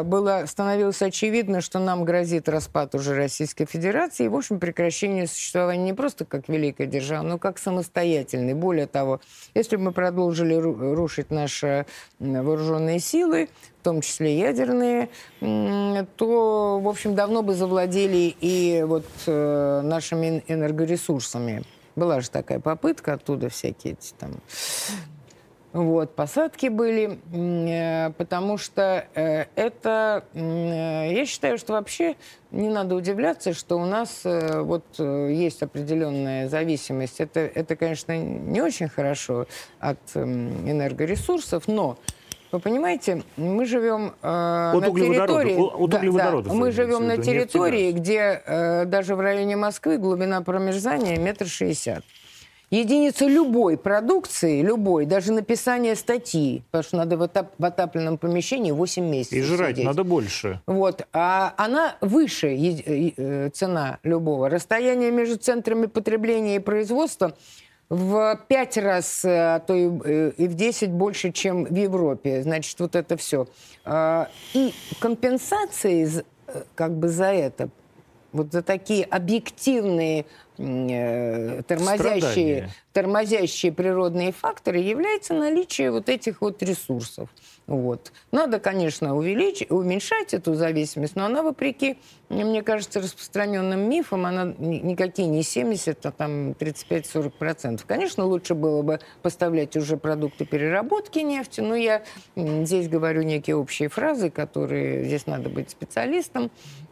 было, становилось очевидно, что нам грозит распад уже Российской Федерации и, в общем, прекращение существования не просто как великая держава, но как самостоятельной. Более того, если бы мы продолжили рушить наши вооруженные силы, в том числе ядерные, то, в общем, давно бы завладели и вот э, нашими энергоресурсами. Была же такая попытка оттуда всякие эти там вот, посадки были, э, потому что э, это, э, я считаю, что вообще не надо удивляться, что у нас вот есть определенная зависимость. Это, это, конечно, не очень хорошо от энергоресурсов, но вы понимаете, мы живем э, на территории... От да, да, мы живем на территории, где э, даже в районе Москвы глубина промерзания метр шестьдесят единица любой продукции, любой, даже написание статьи, потому что надо в, отап в отапленном помещении 8 месяцев И жрать сидеть. надо больше. Вот. А она выше э, цена любого. Расстояние между центрами потребления и производства в пять раз, э, а то и, э, и в 10 больше, чем в Европе. Значит, вот это все. А, и компенсации как бы за это вот за такие объективные э, тормозящие, тормозящие природные факторы является наличие вот этих вот ресурсов. Вот. Надо, конечно, увеличить, уменьшать эту зависимость, но она, вопреки, мне кажется, распространенным мифам, она никакие не 70, а там 35-40%. Конечно, лучше было бы поставлять уже продукты переработки нефти, но я здесь говорю некие общие фразы, которые здесь надо быть специалистом.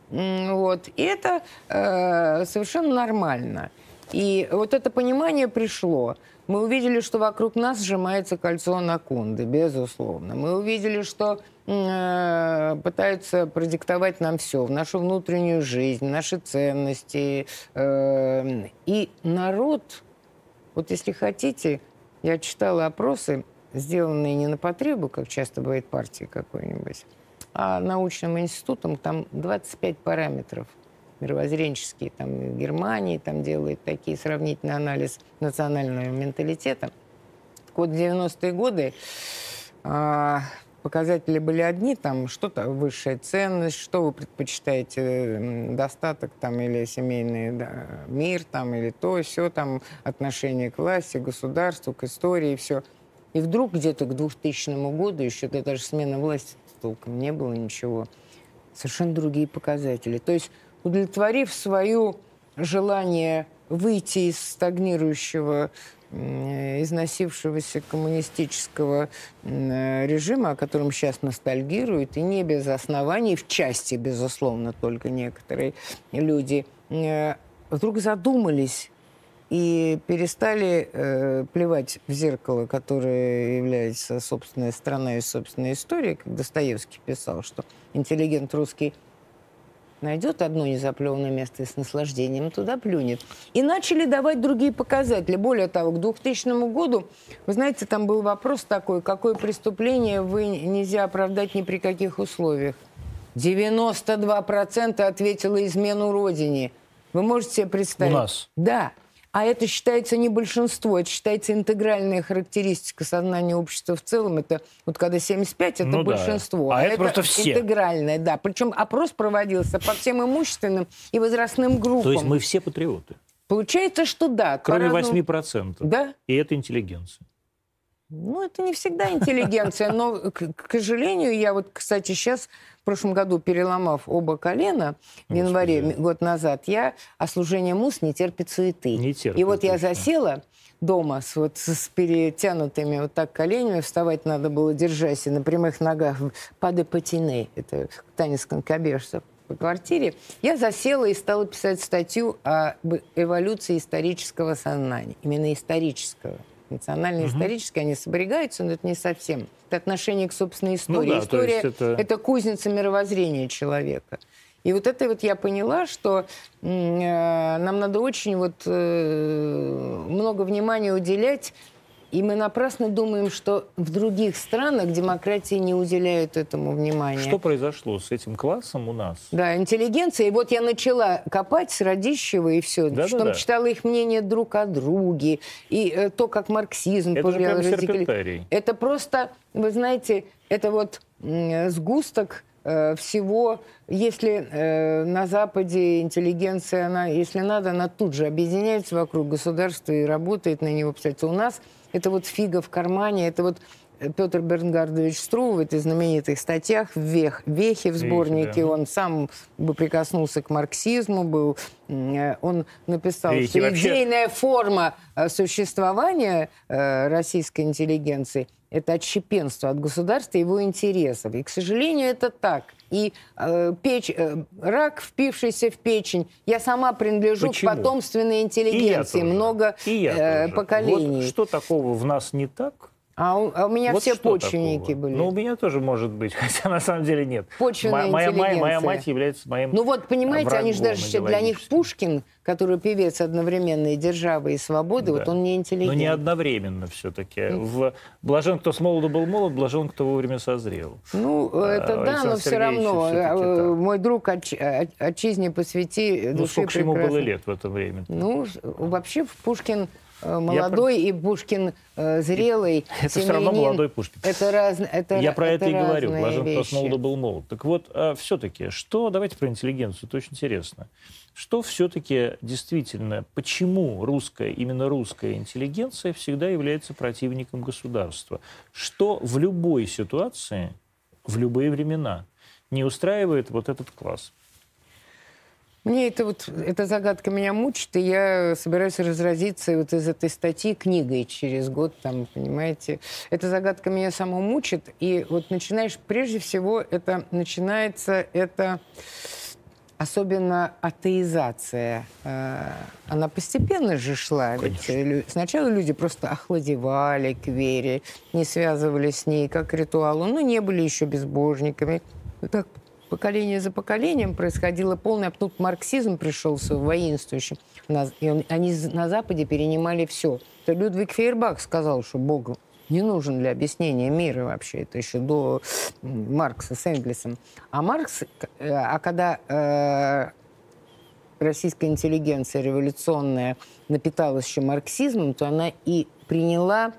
Вот. И это э, совершенно нормально. И вот это понимание пришло. Мы увидели, что вокруг нас сжимается кольцо анаконды, безусловно. Мы увидели, что э, пытаются продиктовать нам все, в нашу внутреннюю жизнь, наши ценности. Э, и народ, вот если хотите, я читала опросы, сделанные не на потребу, как часто бывает партии какой-нибудь, а научным институтом там 25 параметров мировоззренческие. Там Германии там делают такие сравнительный анализ национального менталитета. Так вот, в 90-е годы а, показатели были одни, там что-то высшая ценность, что вы предпочитаете, достаток там или семейный да, мир там или то, все там, отношение к власти, государству, к истории, все. И вдруг где-то к 2000 году, еще даже смена власти толком не было ничего. Совершенно другие показатели. То есть удовлетворив свою желание выйти из стагнирующего износившегося коммунистического режима, о котором сейчас ностальгируют, и не без оснований, в части, безусловно, только некоторые люди, э, вдруг задумались и перестали э, плевать в зеркало, которое является собственная страна и собственная история, как Достоевский писал, что интеллигент русский найдет одно незаплеванное место и с наслаждением туда плюнет. И начали давать другие показатели. Более того, к 2000 году, вы знаете, там был вопрос такой, какое преступление вы нельзя оправдать ни при каких условиях. 92% ответило измену Родине. Вы можете себе представить? У нас? Да. А это считается не большинство, это считается интегральная характеристика сознания общества в целом. Это вот когда 75, это ну большинство. Да. А, а это, это просто все. Интегральное, да. Причем опрос проводился по всем имущественным и возрастным группам. То есть мы все патриоты? Получается, что да. Кроме по 8%. Да. И это интеллигенция. Ну, это не всегда интеллигенция, но, к, к сожалению, я вот, кстати, сейчас, в прошлом году, переломав оба колена, в январе, год назад, я о служении мус не терпит суеты. Не терпит. И вот я засела дома с, вот, с перетянутыми вот так коленями, вставать надо было, держась и на прямых ногах, паде патине, это танец конкобежцев по квартире, я засела и стала писать статью об эволюции исторического сознания, именно исторического национально-исторические, угу. они соберегаются, но это не совсем. Это отношение к собственной истории. Ну, да, История это... – это кузница мировоззрения человека. И вот это вот я поняла, что э, нам надо очень вот э, много внимания уделять и мы напрасно думаем, что в других странах демократии не уделяют этому внимания. Что произошло с этим классом у нас? Да, интеллигенция. И вот я начала копать с Радищева и все. Да, что да, да. читала их мнение друг о друге. И э, то, как марксизм это повлиял. Радикали... Это просто, вы знаете, это вот сгусток э, всего, если э, на Западе интеллигенция, она, если надо, она тут же объединяется вокруг государства и работает на него. Кстати, у нас это вот фига в кармане, это вот э, Петр Бернгардович Стру в этой знаменитой статьях «Вех», «Вехи» в сборнике, да. он сам бы прикоснулся к марксизму, был, э, он написал, Вехи что вообще... идейная форма э, существования российской интеллигенции – это отщепенство от государства и его интересов. И, к сожалению, это так. И э, печь, э, рак, впившийся в печень, я сама принадлежу Почему? к потомственной интеллигенции, много э, поколений. Вот что такого в нас не так, а у, а у меня вот все почвенники такого? были. Ну, у меня тоже может быть, хотя на самом деле нет. Почвенная моя, моя, моя мать является моим Ну вот, понимаете, они же даже для них Пушкин, который певец одновременно и державы, и свободы, да. вот он не интеллигент. Но не одновременно все-таки. Mm. В «Блажен, кто с молоду был молод, блажен, кто вовремя созрел». Ну, это а, да, но все равно. Э, мой друг отч, отчизне посвяти Ну, сколько ему было лет в это время? Ну, вообще Пушкин Э, молодой я... и Пушкин э, зрелый. Это все равно молодой Пушкин. Это раз, это, Я про это, это и говорю. Блажен, молода был молод. Так вот, а все-таки, что, давайте про интеллигенцию, это очень интересно. Что все-таки действительно, почему русская, именно русская интеллигенция всегда является противником государства? Что в любой ситуации, в любые времена не устраивает вот этот класс? Мне это вот, эта загадка меня мучит, и я собираюсь разразиться вот из этой статьи книгой через год, там, понимаете. Эта загадка меня саму мучит, и вот начинаешь, прежде всего, это начинается, это особенно атеизация. Э, она постепенно же шла. Ведь сначала люди просто охладевали к вере, не связывались с ней как ритуалу, но не были еще безбожниками. Так поколение за поколением происходило полное... Тут марксизм пришелся воинствующим. И он, они на Западе перенимали все. Это Людвиг Фейербах сказал, что Бог не нужен для объяснения мира вообще. Это еще до Маркса с Энгельсом. А Маркс, э, а когда э, российская интеллигенция революционная напиталась еще марксизмом, то она и приняла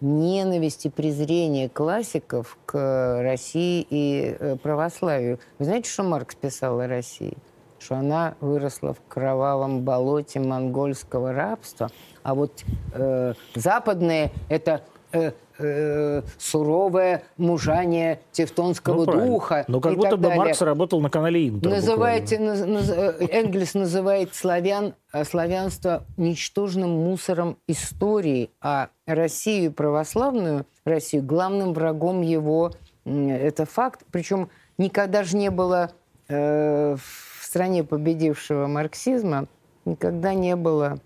ненависть и презрение классиков к России и э, православию. Вы знаете, что Маркс писал о России? Что она выросла в кровавом болоте монгольского рабства, а вот э, западные это э, э, суровое мужание тевтонского ну, духа. Но как будто бы далее. Маркс работал на канале Интер. Называете, наз, наз, э, Энгельс называет славян, э, славянство ничтожным мусором истории, а Россию православную, Россию главным врагом его. Это факт. Причем никогда же не было э, в стране победившего марксизма, никогда не было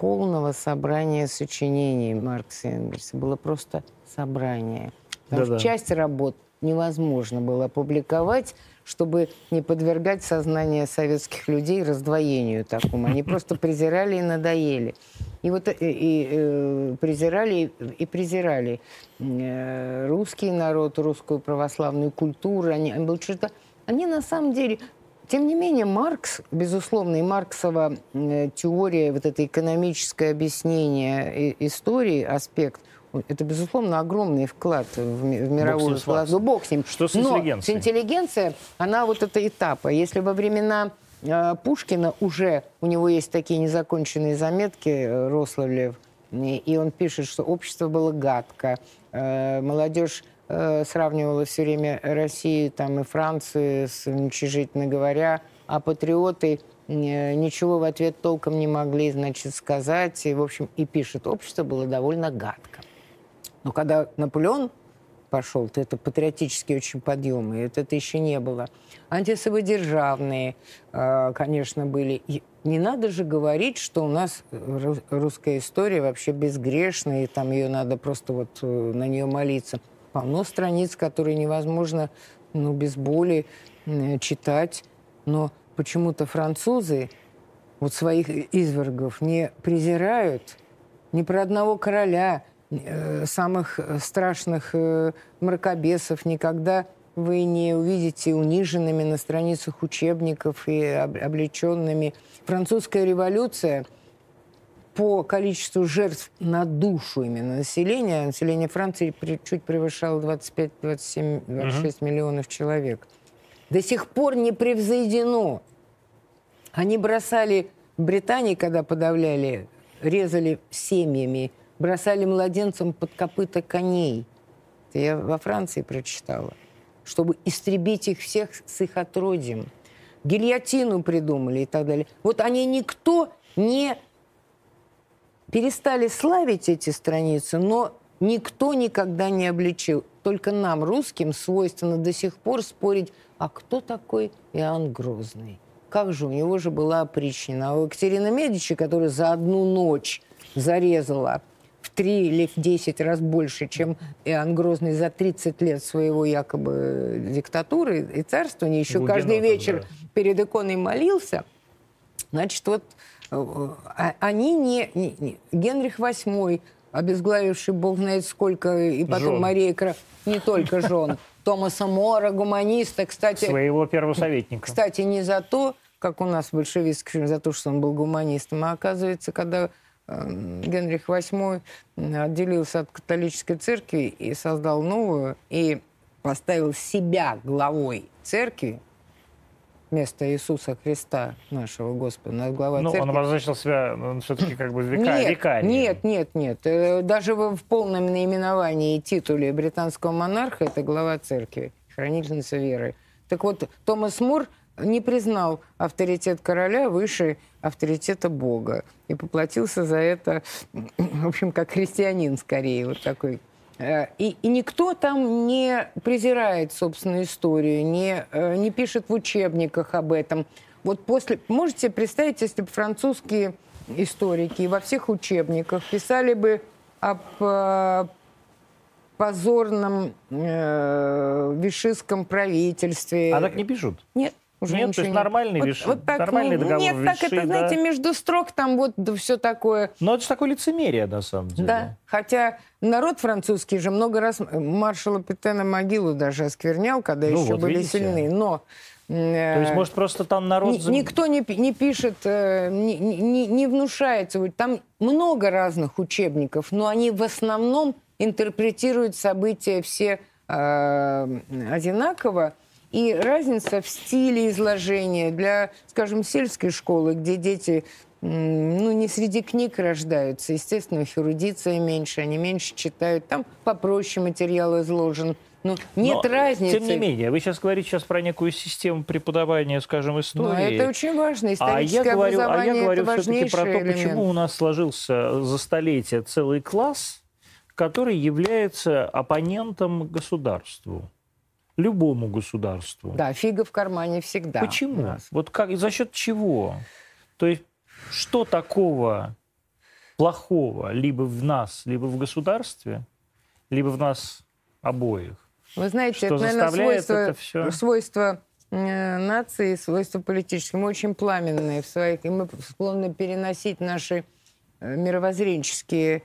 полного собрания сочинений Маркса и Энгельса. Было просто собрание. Потому что часть работ невозможно было опубликовать, чтобы не подвергать сознание советских людей раздвоению такому. Они просто презирали и надоели. И вот и, и, и э, презирали и презирали э, русский народ, русскую православную культуру. Они, они, они на самом деле тем не менее, Маркс, безусловно, и Марксова э, теория, вот это экономическое объяснение истории, аспект, это, безусловно, огромный вклад в, в мировую ситуацию. Ну, бог с ним. Что с? Но с интеллигенцией, она вот это этапа. Если во времена э, Пушкина уже у него есть такие незаконченные заметки, э, Рославлев, и, и он пишет, что общество было гадко, э, молодежь э, сравнивала все время Россию там, и Францию, с, уничижительно говоря, а патриоты э, ничего в ответ толком не могли, значит, сказать. И, в общем, и пишет, общество было довольно гадко. Но когда Наполеон пошел, то это патриотические очень подъемы, это, это еще не было. Антисоводержавные, э, конечно, были. И не надо же говорить, что у нас русская история вообще безгрешная, и там ее надо просто вот э, на нее молиться полно страниц, которые невозможно ну, без боли э, читать. Но почему-то французы вот своих извергов не презирают ни про одного короля, э, самых страшных э, мракобесов никогда вы не увидите униженными на страницах учебников и облеченными. Французская революция – по количеству жертв на душу именно населения, население Франции чуть превышало 25, 27, 26 угу. миллионов человек. До сих пор не превзойдено. Они бросали в Британии, когда подавляли, резали семьями, бросали младенцам под копыта коней. Это я во Франции прочитала. Чтобы истребить их всех с их отродьем. Гильотину придумали и так далее. Вот они никто не перестали славить эти страницы, но никто никогда не обличил. Только нам, русским, свойственно до сих пор спорить, а кто такой Иоанн Грозный? Как же, у него же была опричнина. А у Екатерины Медичи, которая за одну ночь зарезала в три или в десять раз больше, чем Иоанн Грозный за 30 лет своего якобы диктатуры и царствования, еще Гугенотом, каждый вечер да. перед иконой молился, значит, вот они не, не, не... Генрих VIII, обезглавивший бог знает сколько, и потом жен. Мария Кра... Не только жен. Томаса Мора, гуманиста, кстати... Своего первого советника. Кстати, не за то, как у нас в за то, что он был гуманистом, а оказывается, когда э, Генрих VIII отделился от католической церкви и создал новую, и поставил себя главой церкви, вместо Иисуса Христа, нашего Господа, над главой ну, церкви. он обозначил себя он все-таки как бы века, нет, викарием. Нет, нет, нет. Э, даже в, полном наименовании и титуле британского монарха это глава церкви, хранительница веры. Так вот, Томас Мур не признал авторитет короля выше авторитета Бога и поплатился за это, в общем, как христианин скорее, вот такой и, и никто там не презирает собственную историю, не, э, не пишет в учебниках об этом. Вот после... Можете представить, если бы французские историки во всех учебниках писали бы об э, позорном э, вишистском правительстве. А так не пишут? Нет. Уже Нет, то есть нормальный, вот, виш... вот так, нормальный ну, договор Нет, виши, так это, да. знаете, между строк там вот да, все такое. Но это же такое лицемерие, на самом деле. Да, хотя народ французский же много раз маршала Петена могилу даже осквернял, когда ну, еще вот были видите. сильны. Но э, то есть, может, просто там народ... Никто не, не пишет, э, не, не, не внушается. Там много разных учебников, но они в основном интерпретируют события все э, одинаково. И разница в стиле изложения для, скажем, сельской школы, где дети ну, не среди книг рождаются. Естественно, их эрудиция меньше, они меньше читают. Там попроще материал изложен. Ну, нет Но, разницы. Тем не менее, вы сейчас говорите сейчас про некую систему преподавания, скажем, истории. Но это очень важно. А я говорю, а я говорю все-таки про то, элемент. почему у нас сложился за столетие целый класс, который является оппонентом государству любому государству. Да, фига в кармане всегда. Почему? Вот как, за счет чего? То есть что такого плохого либо в нас, либо в государстве, либо в нас обоих? Вы знаете, что это, наверное, свойство, это все... свойство э, нации, свойства политические. Мы очень пламенные в своих, и мы склонны переносить наши э, мировоззренческие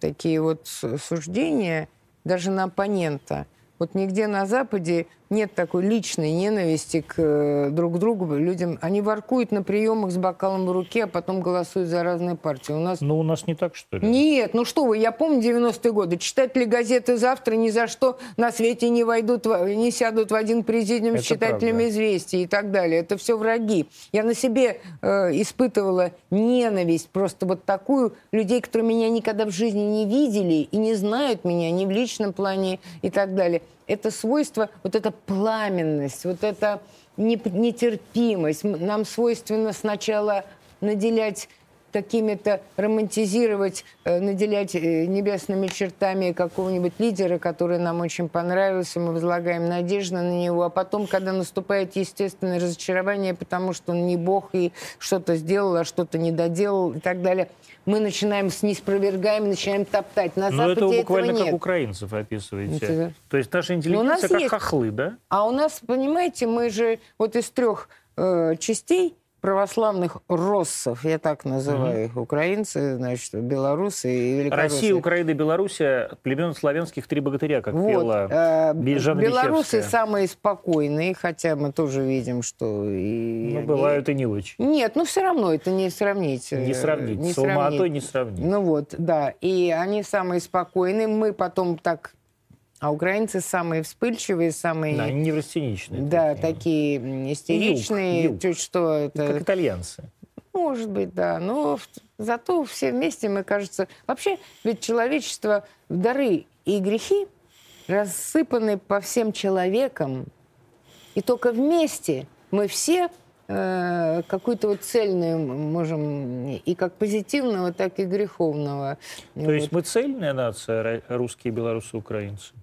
такие вот суждения даже на оппонента. Вот нигде на Западе нет такой личной ненависти к э, друг другу, людям. Они воркуют на приемах с бокалом в руке, а потом голосуют за разные партии. У нас... Ну, у нас не так, что ли? Нет, ну что вы, я помню 90-е годы. Читатели газеты «Завтра» ни за что на свете не войдут, не сядут в один президиум с читателями правда. «Известий» и так далее. Это все враги. Я на себе э, испытывала ненависть, просто вот такую, людей, которые меня никогда в жизни не видели и не знают меня ни в личном плане и так далее это свойство, вот эта пламенность, вот эта нетерпимость. Нам свойственно сначала наделять какими-то романтизировать, э, наделять э, небесными чертами какого-нибудь лидера, который нам очень понравился, мы возлагаем надежду на него, а потом, когда наступает естественное разочарование, потому что он не бог и что-то сделал, а что-то не доделал и так далее, мы начинаем с неспровергаем, начинаем топтать. На Но это буквально как украинцев описываете. Это... То есть наша интеллигенция как есть... хохлы, да? А у нас, понимаете, мы же вот из трех э, частей православных россов, я так называю их, украинцы, значит, белорусы и великороссы. Россия, Украина и Белоруссия, племен славянских три богатыря, как вот, пела э, Белорусы самые спокойные, хотя мы тоже видим, что... И ну, бывают и не очень. Нет, ну все равно это не сравнить. Не сравнить, не с сравнить. не сравнить. Ну вот, да, и они самые спокойные, мы потом так а украинцы самые вспыльчивые, самые... Да, неврастеничные. Да, такие, такие истеричные. Юг, юг. Что это... Как итальянцы. Может быть, да. Но зато все вместе, мне кажется... Вообще, ведь человечество, дары и грехи рассыпаны по всем человекам. И только вместе мы все э, какую-то вот цельную можем и как позитивного, так и греховного. То вот. есть мы цельная нация, русские, белорусы, украинцы?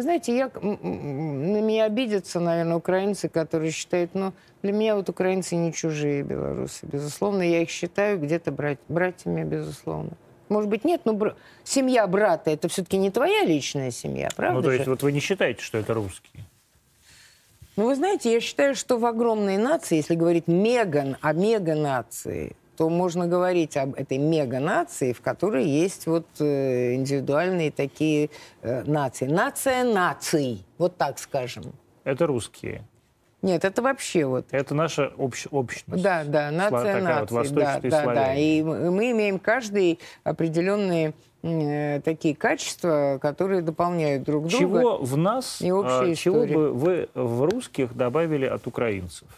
Вы знаете, я, на меня обидятся, наверное, украинцы, которые считают, ну, для меня вот украинцы не чужие белорусы. Безусловно, я их считаю где-то брать, братьями, безусловно. Может быть, нет, но бр... семья брата – это все-таки не твоя личная семья, правда Ну, то есть же? вот вы не считаете, что это русские? Ну, вы знаете, я считаю, что в огромной нации, если говорить мега, о мега-нации, то можно говорить об этой мега-нации, в которой есть вот э, индивидуальные такие э, нации. Нация наций, вот так скажем. Это русские. Нет, это вообще вот. Это наша общ, общность. Да, да, нация Сла-. Вот да, да, да. И мы имеем каждый определенные э, такие качества, которые дополняют друг друга. Чего в нас, и общая а, чего бы вы в русских добавили от украинцев?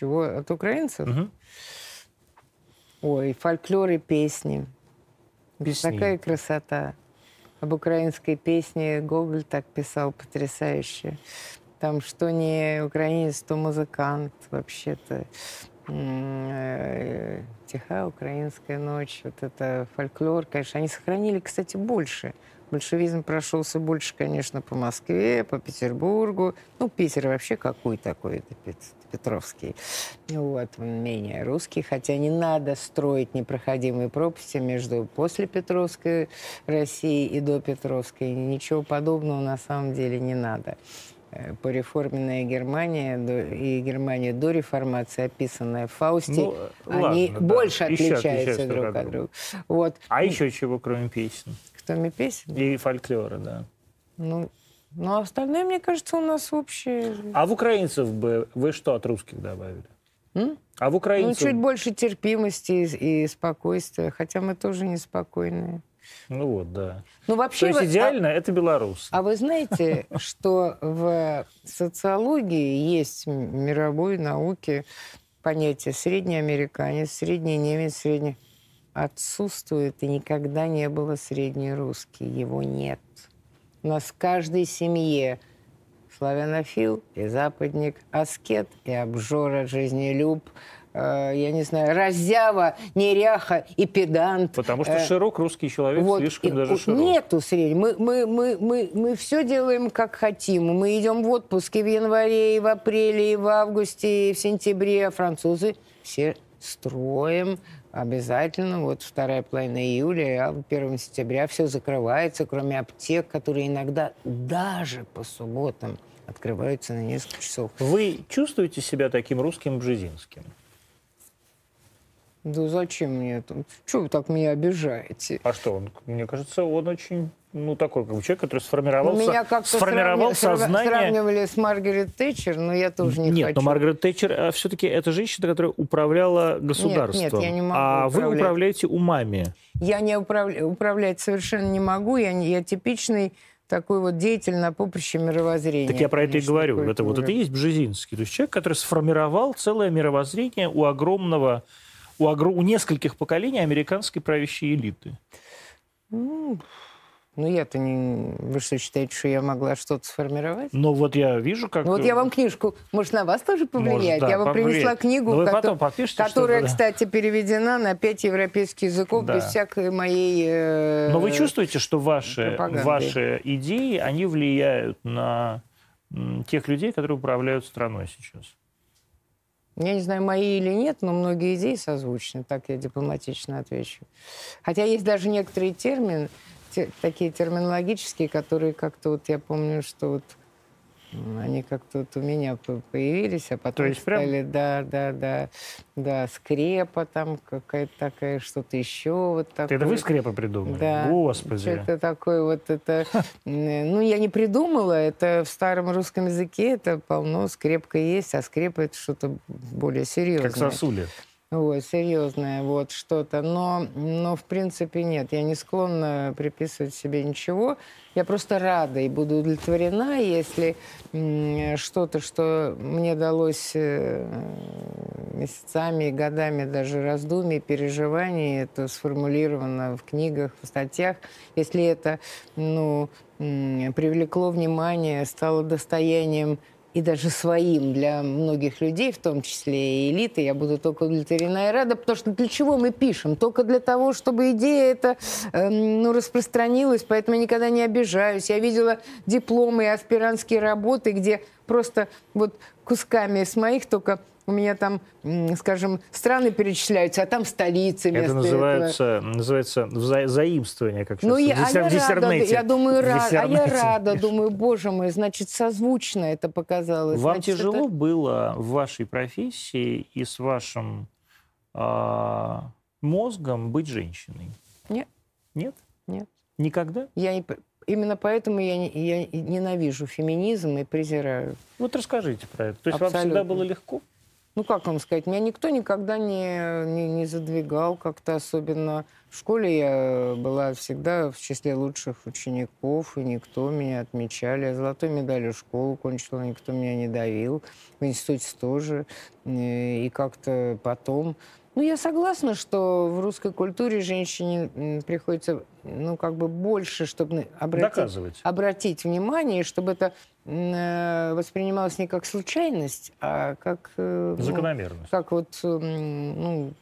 Чего? От украинцев? Угу. Ой, фольклор и песни. песни. Такая красота. Об украинской песне Гоголь так писал потрясающе. Там что не украинец, то музыкант вообще-то. Э, Тихая украинская ночь, вот это фольклор, конечно, они сохранили, кстати, больше. Большевизм прошелся больше, конечно, по Москве, по Петербургу. Ну, Питер вообще какой такой, это Петровский. Вот, менее русский, хотя не надо строить непроходимые пропасти между после Петровской России и до Петровской. Ничего подобного на самом деле не надо э, пореформенная Германия и Германия до реформации, описанная в Фаусте, ну, они ладно, да. отличаются друг от друга. Вот. А еще чего, кроме песен? Кроме песен? И фольклора, да. Ну, ну, а остальное, мне кажется, у нас общее. А в украинцев бы вы что от русских добавили? М? А в украинцев... Ну, чуть больше терпимости и, и спокойствия, хотя мы тоже неспокойные. Ну вот, да. Ну, вообще, То есть вы- идеально это белорус. А, а вы знаете, что в социологии есть в мировой науке понятие средний американец, средний немец, средний... Отсутствует и никогда не было средний русский. Его нет. У нас в каждой семье славянофил и западник, аскет и обжора, жизнелюб, э, я не знаю, раззява, неряха и педант. Потому что Э, широк русский человек вот, слишком и- даже широк. Нету среднего. Мы, мы, мы, мы, мы все делаем как хотим. Мы идем в отпуск и в январе, и в апреле, и в августе, и в сентябре. А французы все строим обязательно. Вот вторая половина июля, а 1 сентября все закрывается, кроме аптек, которые иногда даже по субботам открываются на несколько часов. Вы чувствуете себя таким русским бжезинским? Да зачем мне это? Чего вы так меня обижаете? А что, он, мне кажется, он очень, ну, такой, как бы человек, который сформировал, Ну, Меня как-то сформировал сравни- срав- сознание... сравнивали с Маргарет Тэтчер, но я тоже не Нет, хочу. но Маргарет Тэтчер все-таки это женщина, которая управляла государством. нет, я не могу а вы управлять. управляете умами. Я не управля- управлять совершенно не могу. Я, не- я типичный такой вот деятель на поприще мировоззрения. Так я про это и конечно, говорю. Это вот культуры. это и есть Бжезинский. То есть человек, который сформировал целое мировоззрение у огромного, у, огр- у нескольких поколений американской правящей элиты. Ну, ну, я-то не... Вы что, считаете, что я могла что-то сформировать? Но вот я вижу, как... Ну, вот я вам книжку, может, на вас тоже повлиять? Может, да, я вам принесла повлияет. книгу, Но вы кото- потом подпишите, которая, да. кстати, переведена на пять европейских языков Да. без всякой моей... э, Но вы чувствуете, что ваши, ваши идеи, они влияют на тех людей, которые управляют страной сейчас? Я не знаю, мои или нет, но многие идеи созвучны, так я дипломатично отвечу. Хотя есть даже некоторые термины, те- такие терминологические, которые как-то вот я помню, что вот они как-то вот у меня по- появились, а потом есть прям- стали, да, да, да, да, скрепа там какая-то такая, что-то еще вот такое. Это вы скрепы придумали? Да. Господи. Это такое вот это... Ну, я не придумала, это в старом русском языке это полно, скрепка есть, а скрепа это что-то более серьезное. Как сосули. Ой, серьезное вот что-то. Но, но, в принципе, нет. Я не склонна приписывать себе ничего. Я просто рада и буду удовлетворена, если что-то, что мне далось э, месяцами и годами даже раздумий, переживаний, это сформулировано в книгах, в статьях. Если это ну, привлекло внимание, стало достоянием и даже своим для многих людей, в том числе и элиты, я буду только удовлетворена и рада, потому что для чего мы пишем? Только для того, чтобы идея эта эм, ну, распространилась, поэтому я никогда не обижаюсь. Я видела дипломы и аспирантские работы, где просто вот кусками с моих только у меня там, скажем, страны перечисляются, а там столицы Это вместо этого. называется, называется вза- заимствование, как Ну, сейчас я, в а диссер- я рада, диссернете. я думаю, рада, а я рада, думаю, боже мой, значит, созвучно это показалось. Вам Значит, тяжело это- было в вашей профессии и с вашим а, мозгом быть женщиной? Нет. Нет? Нет. Никогда? Я не Именно поэтому я, не- я ненавижу феминизм и презираю. Вот расскажите про это. То есть вам Абсолютно. всегда было легко? Ну, как вам сказать, меня никто никогда не, не, не задвигал как-то особенно. В школе я была всегда в числе лучших учеников, и никто меня отмечали. Я золотой медалью школу кончила, никто меня не давил. В институте тоже. Э, И как-то потом... Ну, я согласна, что в русской культуре женщине приходится, ну, как бы больше, чтобы обратить Доказывать. обратить внимание, чтобы это э, воспринималось не как случайность, а как... э, ну, Закономерность. как вот, ну,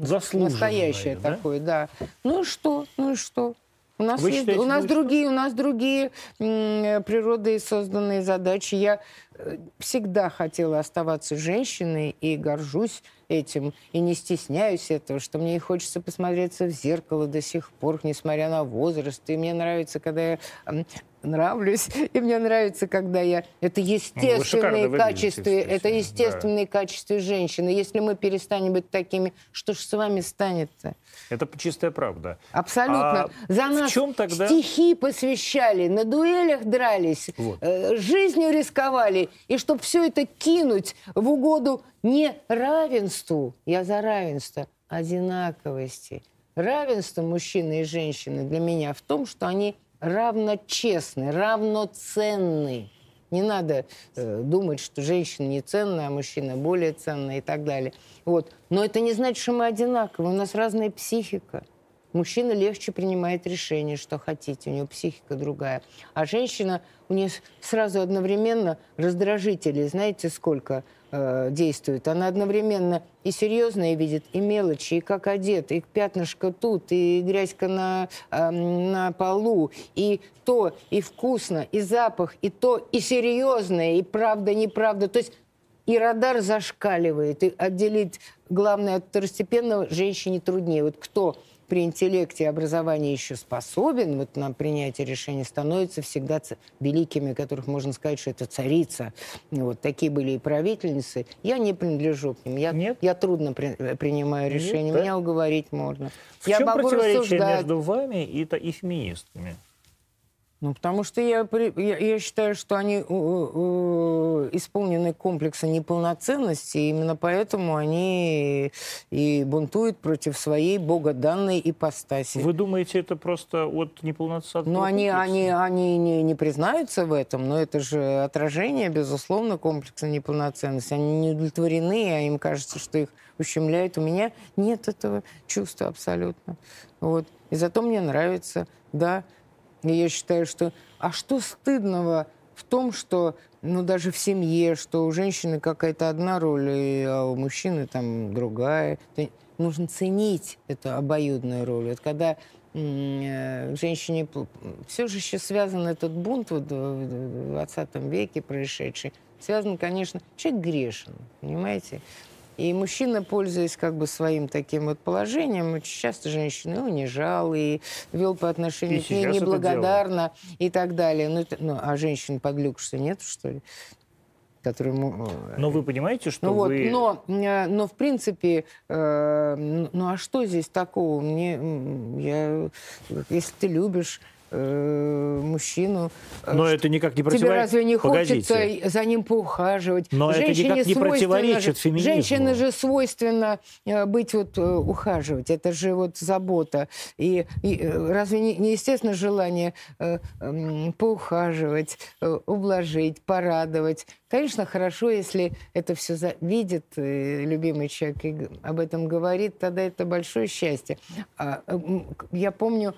Заслуженное, настоящее да? такое, да. Ну и что? Ну и что? У нас, Вы есть, считаете, у нас ну и другие, у нас другие м, природой созданные задачи. Я э, всегда хотела оставаться женщиной и горжусь этим, и не стесняюсь этого, что мне и хочется посмотреться в зеркало до сих пор, несмотря на возраст. И мне нравится, когда я нравлюсь, и мне нравится, когда я... Это Ну, естественные выглядите, качества, это естественно, да. естественные качества женщины. Если мы перестанем быть такими, что ж с вами станет-то? Это чистая правда. Абсолютно. А За в нас чем тогда- стихи посвящали, на дуэлях дрались, Вот. э, жизнью рисковали. И чтобы все это кинуть в угоду не равенству, я за равенство, одинаковости, равенство мужчины и женщины для меня в том, что они равночестны, равноценны. Не надо э, думать, что женщина не ценная, а мужчина более ценная и так далее. Вот. Но это не значит, что мы одинаковы. У нас разная психика. Мужчина легче принимает решение, что хотите, у него психика другая. А женщина, у нее сразу одновременно раздражители, знаете, сколько э, действует. Она одновременно и серьезное видит, и мелочи, и как одет, и пятнышко тут, и грязька на, э, на полу, и то, и вкусно, и запах, и то, и серьезное, и правда, неправда. То есть и радар зашкаливает, и отделить главное от второстепенного женщине труднее. Вот кто при интеллекте и образовании еще способен вот, на принятие решений, становятся всегда великими, которых можно сказать, что это царица. Вот такие были и правительницы. Я не принадлежу к ним. Я, Нет? я трудно при, принимаю решения. Нет, да? Меня уговорить можно. В я чем могу противоречие рассуждать. между вами и, и феминистками? Ну, потому что я, я, я считаю, что они э, э, исполнены комплекса неполноценности, и именно поэтому они и бунтуют против своей богоданной ипостаси. Вы думаете, это просто от неполноценности? Ну, они, они, они не, не признаются в этом, но это же отражение, безусловно, комплекса неполноценности. Они не удовлетворены, а им кажется, что их ущемляют. У меня нет этого чувства абсолютно. Вот. И зато мне нравится, да, я считаю, что... А что стыдного в том, что ну, даже в семье, что у женщины какая-то одна роль, а у мужчины там другая. Нужно ценить эту обоюдную роль. Вот когда э, женщине... Все же еще связан этот бунт вот в 20 веке происшедший. Связан, конечно... Человек грешен, понимаете? И мужчина, пользуясь как бы своим таким вот положением, очень часто женщину унижал и вел по отношению и к ней неблагодарно и так далее. Ну, это, ну а женщин подлюк что нет, что ли? который ему... Э, но вы понимаете, что ну, вы... Вот, но, э, но, в принципе, э, ну, а что здесь такого? Мне, я, если ты любишь э, мужчину. Э, Но это никак не противоречит. Тебе разве не хочется Погодите. за ним поухаживать? Но Женщине это никак не противоречит феминизму. Женщине же свойственно э, быть вот ухаживать. Это же вот забота. И, и разве не, не естественно желание э, э, поухаживать, э, ублажить, порадовать? Конечно, хорошо, если это все за... видит э, любимый человек и об этом говорит, тогда это большое счастье. А, я помню,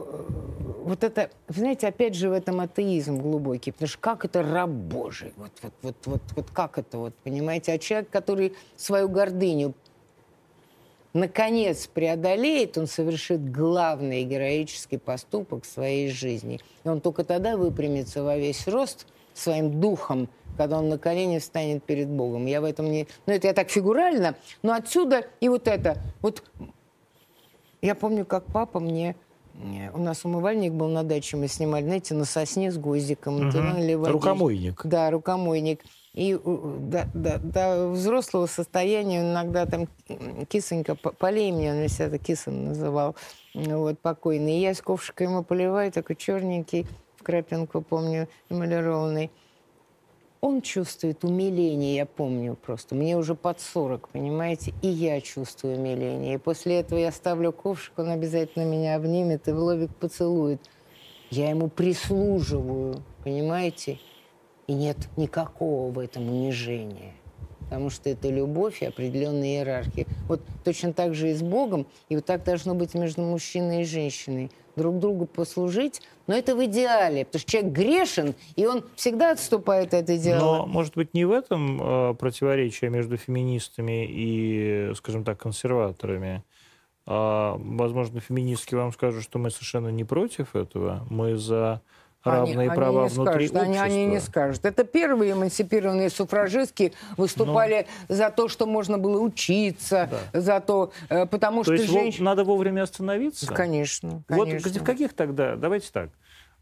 вот это, знаете, опять же в этом атеизм глубокий, потому что как это раб Божий, вот, вот, вот, вот, вот как это, вот, понимаете, а человек, который свою гордыню наконец преодолеет, он совершит главный героический поступок в своей жизни. И он только тогда выпрямится во весь рост своим духом, когда он на колени встанет перед Богом. Я в этом не... Ну, это я так фигурально, но отсюда и вот это. Вот я помню, как папа мне у нас умывальник был на даче, мы снимали, знаете, на сосне с гвоздиком. Угу. Рукомойник. Да, рукомойник. И до, до, до взрослого состояния иногда там кисонька, полей мне, он себя это кисон называл, вот, покойный. И я с ковшикой ему поливаю, такой черненький, в крапинку, помню, эмалированный он чувствует умиление, я помню просто. Мне уже под 40, понимаете? И я чувствую умиление. И после этого я ставлю ковшик, он обязательно меня обнимет и в лобик поцелует. Я ему прислуживаю, понимаете? И нет никакого в этом унижения. Потому что это любовь и определенная иерархия. Вот точно так же и с Богом, и вот так должно быть между мужчиной и женщиной – друг другу послужить, но это в идеале, потому что человек грешен, и он всегда отступает от идеала. Но, может быть, не в этом э, противоречие между феминистами и, скажем так, консерваторами. А, возможно, феминистки вам скажут, что мы совершенно не против этого, мы за равные они, права они внутри скажут, общества. Они, они не скажут. Это первые эмансипированные суфражистки выступали ну, за то, что можно было учиться, да. за то, э, потому то что есть женщин... надо вовремя остановиться? Конечно, конечно. Вот в каких тогда, давайте так,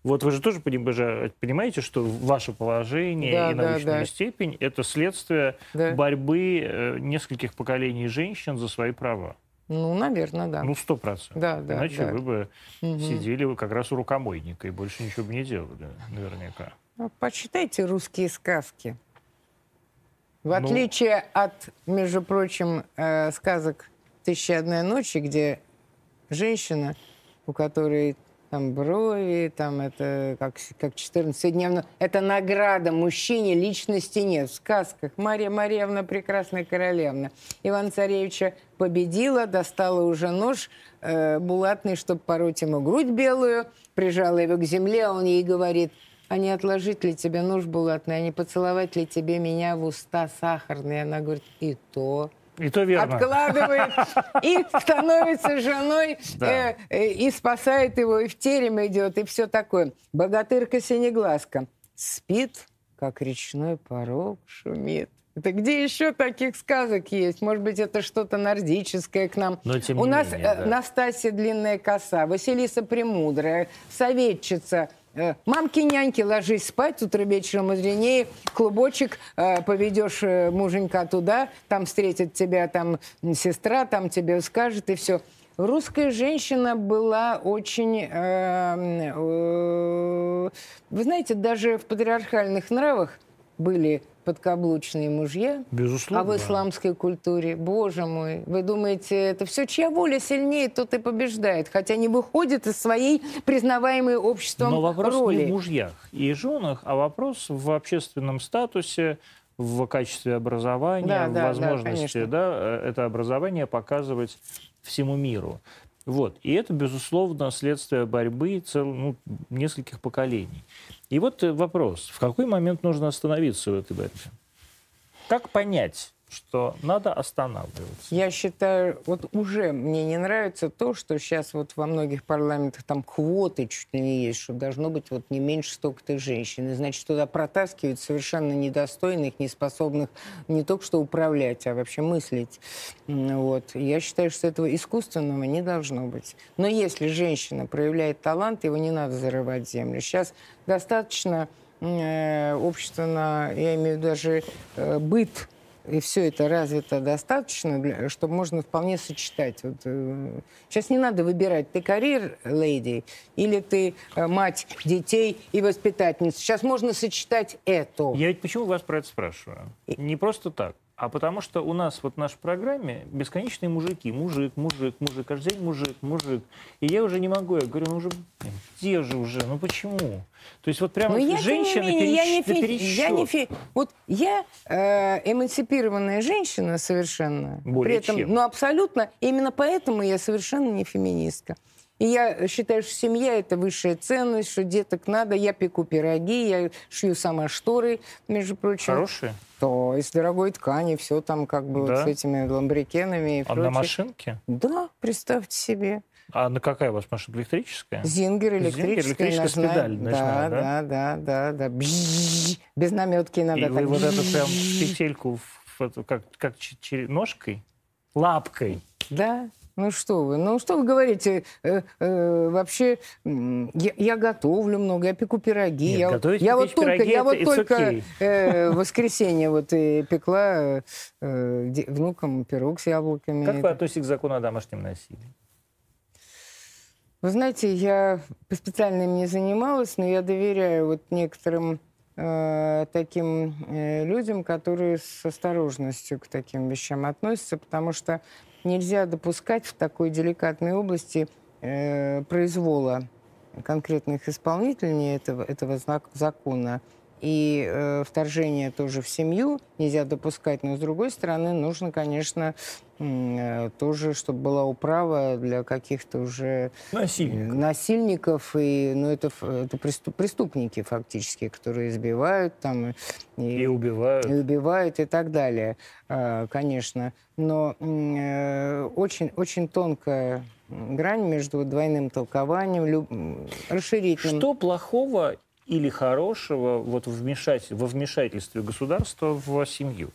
вот вы же тоже понимаете, что ваше положение да, и научная да, да. степень – это следствие да. борьбы э, нескольких поколений женщин за свои права. Ну, наверное, да. Ну, сто процентов. Да, да, Иначе да. вы бы угу. сидели как раз у рукомойника и больше ничего бы не делали, наверняка. Ну, почитайте русские сказки. В ну... отличие от, между прочим, э, сказок «Тысяча одной ночи», где женщина, у которой там брови, там это как, как 14 дней. Это награда мужчине, личности нет. В сказках Мария Марьевна, прекрасная королевна. Иван Царевича победила, достала уже нож э, булатный, чтобы пороть ему грудь белую, прижала его к земле, а он ей говорит, а не отложить ли тебе нож булатный, а не поцеловать ли тебе меня в уста сахарные? Она говорит, и то. И то верно. Откладывает и становится женой, да. э, э, и спасает его, и в терем идет, и все такое. Богатырка Синеглазка спит, как речной порог шумит. Это где еще таких сказок есть? Может быть, это что-то нордическое к нам. Но, тем У нас менее, да. Настасья Длинная Коса, Василиса Премудрая, Советчица – Э, мамки-няньки, ложись спать, утро вечером мудренее, клубочек, э, поведешь э, муженька туда, там встретит тебя там сестра, там тебе скажет, и все. Русская женщина была очень, э, э, вы знаете, даже в патриархальных нравах были подкаблучные мужья. Безусловно. А в исламской культуре, боже мой, вы думаете, это все, чья воля сильнее, тот и побеждает, хотя не выходит из своей признаваемой обществом Но вопрос роли. не в мужьях и женах, а вопрос в общественном статусе, в качестве образования, да, в да, возможности да, да, э, это образование показывать всему миру. Вот. И это, безусловно, следствие борьбы цел, ну, нескольких поколений. И вот э, вопрос, в какой момент нужно остановиться в этой борьбе? Как понять, что надо останавливаться. Я считаю, вот уже мне не нравится то, что сейчас вот во многих парламентах там квоты чуть ли не есть, что должно быть вот не меньше столько-то женщин. И, значит, туда протаскивают совершенно недостойных, неспособных не только что управлять, а вообще мыслить. Вот. Я считаю, что этого искусственного не должно быть. Но если женщина проявляет талант, его не надо зарывать в землю. Сейчас достаточно э, общество на, я имею даже э, быт и все это развито достаточно, для, чтобы можно вполне сочетать. Вот, э, сейчас не надо выбирать, ты карьер-леди или ты э, мать детей и воспитательница. Сейчас можно сочетать это. Я ведь почему вас про это спрашиваю? Не просто так. А потому что у нас вот в нашей программе бесконечные мужики. Мужик, мужик, мужик. Каждый день мужик, мужик. И я уже не могу. Я говорю, ну уже, где же уже? Ну почему? То есть вот прямо Но женщина я, менее, я не фи... я не фи... Вот я э, эмансипированная женщина совершенно. Более при этом, чем. Ну абсолютно. Именно поэтому я совершенно не феминистка. И я считаю, что семья – это высшая ценность, что деток надо. Я пеку пироги, я шью сама шторы, между прочим. Хорошие? То из дорогой ткани, все там как бы Да? вот с этими ламбрикенами и А на прочее. машинке? Да, представьте себе. А на какая у вас машинка? Электрическая? Зингер электрическая. электрическая с ножная. педалью ножная, да? да? Да, да, да, Бжжж. Без наметки надо И так. вы вот эту прям петельку как, как ножкой? Лапкой. Да. Ну что вы, ну что вы говорите? Э, э, вообще, я, я готовлю много, я пеку пироги. Нет, я готовить, я вот печь только, пироги я вот только okay. э, в воскресенье вот и пекла э, де- внукам пирог с яблоками. Как вы относитесь к закону о домашнем насилии? Вы знаете, я специально им не занималась, но я доверяю вот некоторым э, таким э, людям, которые с осторожностью к таким вещам относятся, потому что нельзя допускать в такой деликатной области э, произвола конкретных исполнителей этого, этого закона. И э, вторжение тоже в семью нельзя допускать, но с другой стороны нужно, конечно, э, тоже, чтобы была управа для каких-то уже Насильник. насильников и ну это это преступ- преступники фактически, которые избивают там и, И убивают. и убивают и так далее, а, конечно. Но э, очень очень тонкая грань между двойным толкованием, люб- расширительным. Что плохого или хорошего вот вмешать, во вмешательстве государства в семью?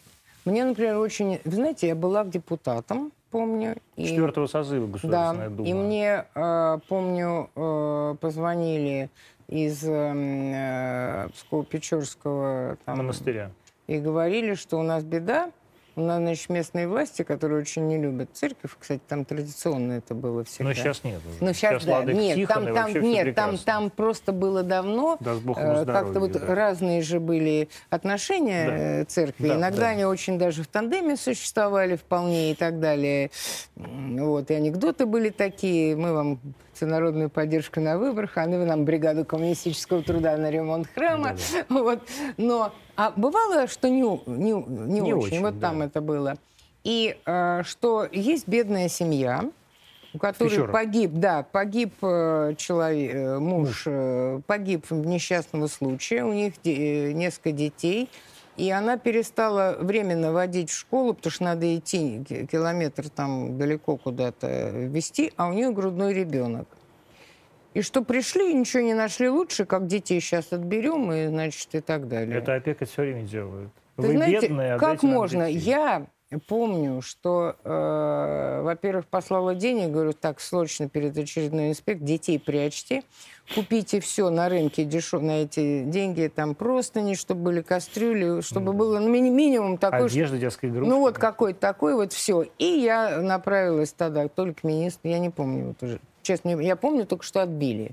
Мне, например, очень, вы знаете, я была депутатом, помню. и- Четвертого созыва Государственная да, Дума. и мне, э, помню, э, позвонили из э, Псково-Печорского там, монастыря. и говорили, что у нас беда, У нас, значит, местные власти, которые очень не любят церковь, кстати, там традиционно это было всегда. Но сейчас нет. Уже. Ну сейчас, сейчас да, нет, Тихон, там, там, нет, там, там просто было давно. Да, э, Как-то вот да. разные же были отношения да. Церкви. Да, Иногда да. они очень даже в тандеме существовали вполне и так далее. Вот и анекдоты были такие. Мы вам всенародную поддержку на выборах, а вы нам бригаду коммунистического труда на ремонт храма. Да, да. Вот. Но а бывало, что не, не, не, не очень. очень. Вот да. там это было. И э, что есть бедная семья, у которой Фищера. погиб, да, погиб э, человек, э, муж, э, погиб в несчастном случае, у них де, несколько детей, и она перестала временно водить в школу, потому что надо идти километр там далеко куда-то вести, а у нее грудной ребенок. И что пришли ничего не нашли лучше, как детей сейчас отберем, и, значит, и так далее. Это опека все время делают. Вы знаете, бедные, как можно? Я помню, что, э, во-первых, послала денег, говорю, так, срочно перед очередной инспект, детей прячьте, купите все на рынке дешев, на эти деньги, там просто не, чтобы были кастрюли, чтобы mm. было ну, ми- минимум такой... Одежда, детская игрушка. Ну вот какой-то такой вот все. И я направилась тогда только к министру, я не помню вот уже, Честно, я помню только, что отбили.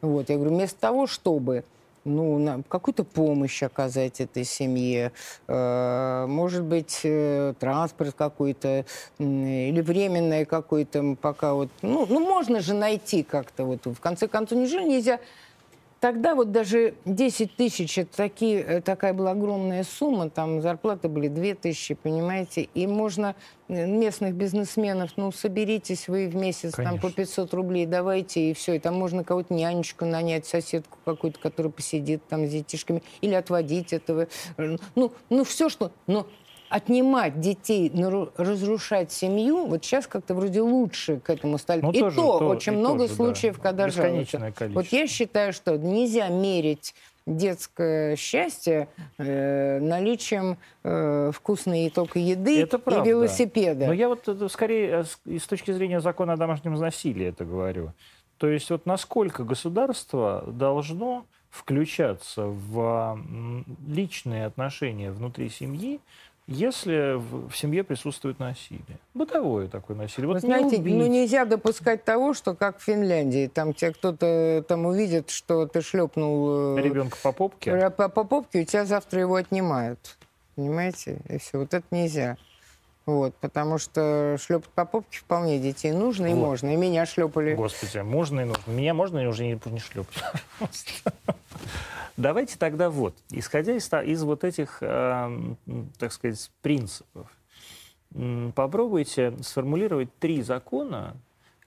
Вот, я говорю, вместо того, чтобы ну, какую-то помощь оказать этой семье, э, может быть, э, транспорт какой-то или временное какой-то пока вот, ну, ну, можно же найти как-то вот, в конце концов, неужели нельзя Тогда вот даже 10 тысяч, это такие, э, такая была огромная сумма, там зарплаты были 2 тысячи, понимаете, и можно э, местных бизнесменов, ну, соберитесь вы в месяц Конечно. там по 500 рублей, давайте, и все, и там можно кого-то нянечку нанять, соседку какую-то, которая посидит там с детишками, или отводить этого, э, ну, ну, все что, но отнимать детей, разрушать семью, вот сейчас как-то вроде лучше к этому стали. Ну, и тоже, то, то очень и много тоже, случаев, да. когда жалуются. Вот я считаю, что нельзя мерить детское счастье э, наличием э, вкусной только еды это и велосипеда. Но я вот это, скорее э, с точки зрения закона о домашнем насилии это говорю. То есть вот насколько государство должно включаться в личные отношения внутри семьи, если в, в семье присутствует насилие. Бытовое такое насилие. Вот Вы знаете, не ну нельзя допускать того, что как в Финляндии, там тебя кто-то там увидит, что ты шлепнул... Э, Ребенка по попке? По, по попке, у тебя завтра его отнимают. Понимаете? И все. Вот это нельзя. Вот, потому что шлепать по попке вполне детей нужно и вот. можно. И меня шлепали. Господи, можно и нужно. Меня можно и уже не, не шлепать. Давайте тогда вот, исходя из, из вот этих, э, так сказать, принципов, попробуйте сформулировать три закона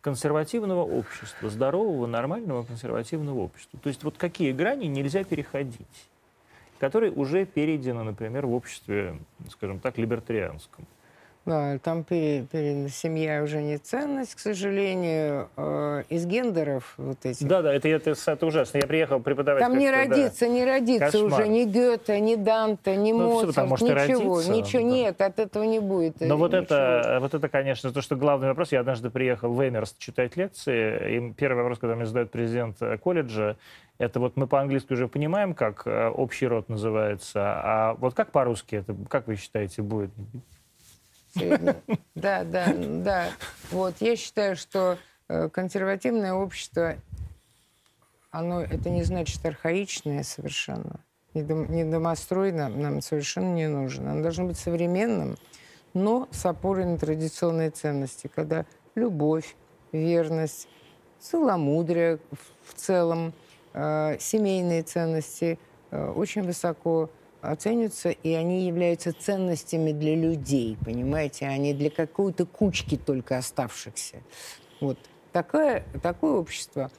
консервативного общества, здорового, нормального консервативного общества. То есть вот какие грани нельзя переходить, которые уже перейдены, например, в обществе, скажем так, либертарианском. Да, там пере, пере, семья уже не ценность, к сожалению. Э, из гендеров вот этих. Да, да, это, это, это ужасно. Я приехал преподавать. Там не родится, да. не Кошмар. уже ни Гёте, ни Данте, ни ну, Моцарт, потому что ничего. Родиться, ничего да. нет, от этого не будет. Но вот это, вот это, конечно, то, что главный вопрос. Я однажды приехал в Эмерс читать лекции, и первый вопрос, когда мне задает президент колледжа, это вот мы по-английски уже понимаем, как э, общий род называется, а вот как по-русски это, как вы считаете, будет? Да, да, да. Вот, я считаю, что э, консервативное общество, оно, это не значит архаичное совершенно. Недомострой нам, нам совершенно не нужен. Оно должно быть современным, но с опорой на традиционные ценности, когда любовь, верность, целомудрие в целом, э, семейные ценности э, очень высоко оцениваются, и они являются ценностями для людей, понимаете, а не для какой-то кучки только оставшихся. Вот. Такое, такое общество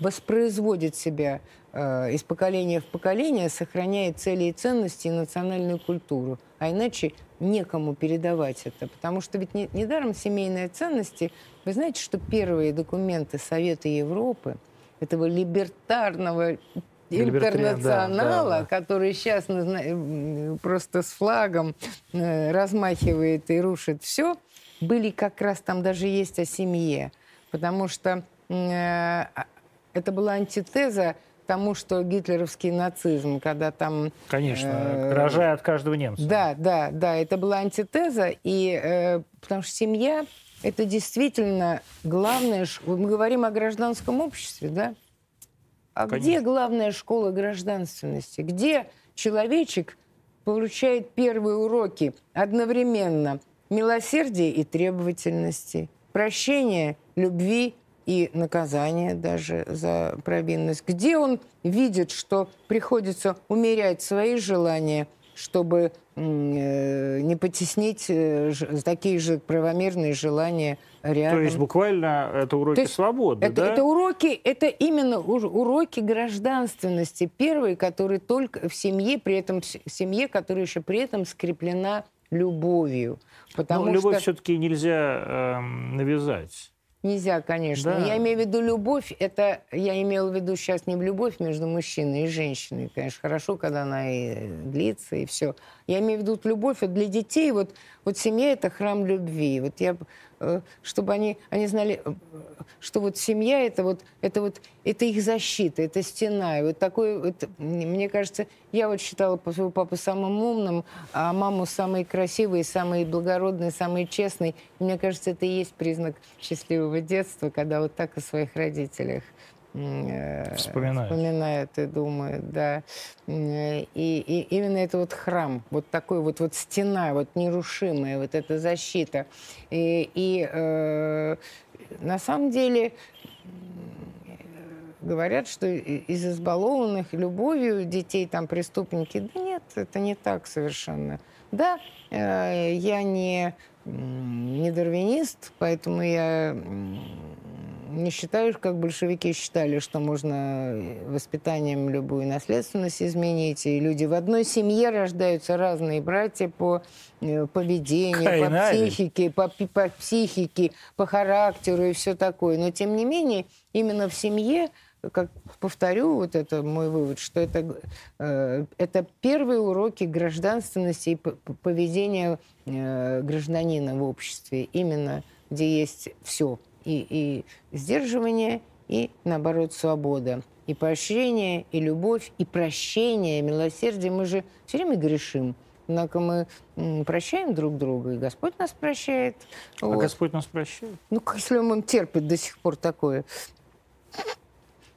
воспроизводит себя э, из поколения в поколение, сохраняет цели и ценности и национальную культуру. А иначе некому передавать это. Потому что ведь не, недаром семейные ценности... Вы знаете, что первые документы Совета Европы, этого либертарного интернационала, да, да. который сейчас просто с флагом э, размахивает и рушит все, были как раз там даже есть о семье. Потому что э, а, это была антитеза тому, что гитлеровский нацизм, когда там... Конечно, э, рожая от каждого немца. Да, да, да, это была антитеза, и э, потому что семья – это действительно главное... Мы говорим о гражданском обществе, да? А Конечно. где главная школа гражданственности? Где человечек получает первые уроки одновременно милосердия и требовательности, прощения, любви и наказание даже за провинность, где он видит, что приходится умерять свои желания, чтобы э, не потеснить э, такие же правомерные желания рядом. То есть буквально это уроки есть, свободы, это, да? Это уроки, это именно уроки гражданственности. Первые, которые только в семье, при этом семье, которая еще при этом скреплена любовью. Потому Но любовь что... все-таки нельзя э, навязать. Нельзя, конечно. Да. Я имею в виду любовь. Это я имела в виду сейчас не любовь между мужчиной и женщиной. Конечно, хорошо, когда она и длится, и все. Я имею в виду любовь вот для детей. Вот, вот семья – это храм любви. Вот я чтобы они, они знали, э, что вот семья это вот, это вот, это их защита, это стена. И вот такой, вот, мне кажется, я вот считала своего папу самым умным, а маму самой красивой, самой благородной, самой честной. И мне кажется, это и есть признак счастливого детства, когда вот так о своих родителях Э, вспоминают. вспоминают и думают, да. И, и именно это вот храм, вот такой вот, вот стена, вот нерушимая, вот эта защита. И, и э, на самом деле говорят, что из избалованных любовью детей там преступники. Да нет, это не так совершенно. Да, э, я не, не дарвинист, поэтому я не считаю, как большевики считали, что можно э, воспитанием любую наследственность изменить. И люди в одной семье рождаются разные братья по э, поведению, по психике, по, по психике, по характеру и все такое. Но тем не менее, именно в семье как повторю, вот это мой вывод, что это, э, это первые уроки гражданственности и поведения э, гражданина в обществе, именно где есть все и, и сдерживание, и, наоборот, свобода. И поощрение, и любовь, и прощение, и милосердие. Мы же все время грешим. Однако мы прощаем друг друга, и Господь нас прощает. А вот. Господь нас прощает? Ну, если он терпит до сих пор такое.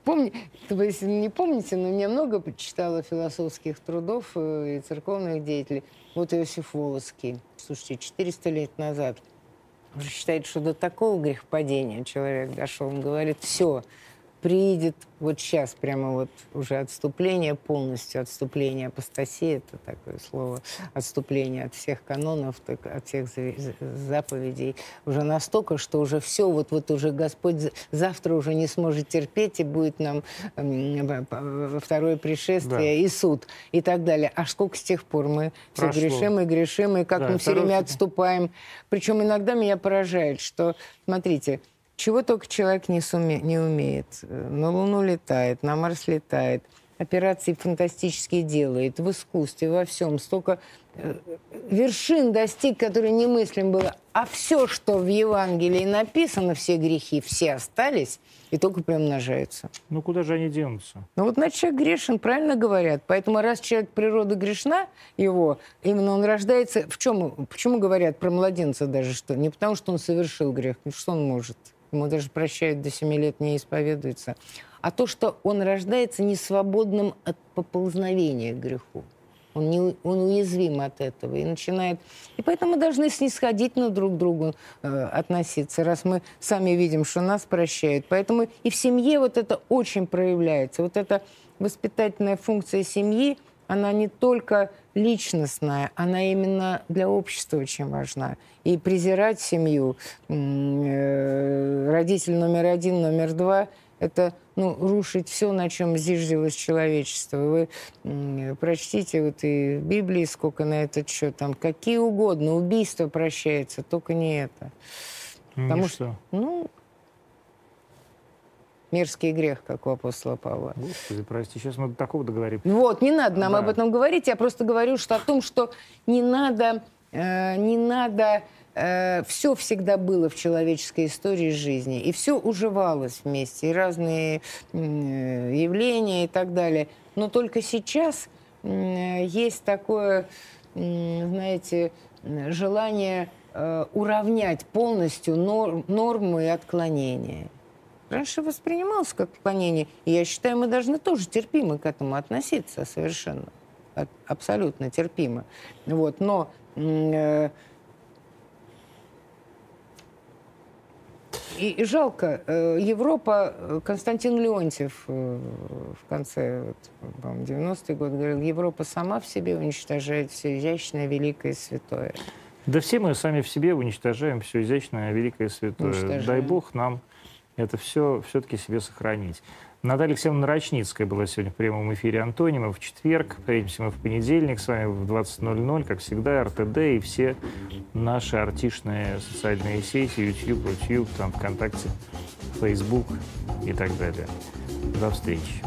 Помни, вы если не помните, но я много почитала философских трудов э, и церковных деятелей. Вот Иосиф Волоцкий, слушайте, 400 лет назад – уже считает, что до такого грехопадения человек дошел. Он говорит, все, приедет вот сейчас прямо вот уже отступление полностью, отступление апостасии, это такое слово, отступление от всех канонов, от всех заповедей, уже настолько, что уже все, вот, вот уже Господь завтра уже не сможет терпеть и будет нам второе пришествие да. и суд и так далее. А сколько с тех пор мы Прошло. все грешим и грешим, и как да, мы все время отступаем. Причем иногда меня поражает, что, смотрите, чего только человек не, суме, не умеет. На Луну летает, на Марс летает, операции фантастические делает, в искусстве, во всем. Столько э, вершин достиг, которые немыслим было. А все, что в Евангелии написано, все грехи, все остались и только приумножаются. Ну, куда же они денутся? Ну, вот, значит, человек грешен, правильно говорят. Поэтому раз человек природа грешна, его, именно он рождается... В чем? Почему говорят про младенца даже, что? Не потому, что он совершил грех, ну, что он может? Ему даже прощают до 7 лет, не исповедуется, а то, что он рождается несвободным от поползновения к греху. Он, не, он уязвим от этого и начинает... И поэтому мы должны снисходительно друг к другу э, относиться, раз мы сами видим, что нас прощают. Поэтому и в семье вот это очень проявляется. Вот эта воспитательная функция семьи, она не только личностная, она именно для общества очень важна. И презирать семью, э, родитель номер один, номер два, это ну, рушить все, на чем зиждилось человечество. Вы прочтите вот и в Библии сколько на этот счет, там какие угодно, убийства прощается, только не это. Потому что, что ну, Мерзкий грех, как у апостола Павла. Господи, прости, сейчас мы до такого договорим. Вот, не надо нам да. об этом говорить. Я просто говорю что о том, что не надо э, не надо... Э, все всегда было в человеческой истории жизни, и все уживалось вместе, и разные э, явления и так далее. Но только сейчас э, есть такое, знаете, желание уравнять полностью нор нормы и отклонения. Раньше воспринималось как отклонение, и я считаю, мы должны тоже терпимо к этому относиться совершенно абсолютно терпимо. Вот, но э, и, и жалко, э, Европа, э, Константин Леонтьев э, в конце, вот, по-моему, 90-й год говорил, Европа сама в себе уничтожает все изящное, великое и святое. Да все мы сами в себе уничтожаем все изящное, великое и святое. Дай Бог нам это все все-таки себе сохранить. Наталья Алексеевна Рачницкая была сегодня в прямом эфире Антонима в четверг. Встретимся мы в понедельник с вами в 20.00, как всегда, РТД и все наши артишные социальные сети, YouTube, YouTube, там, ВКонтакте, Facebook и так далее. До встречи.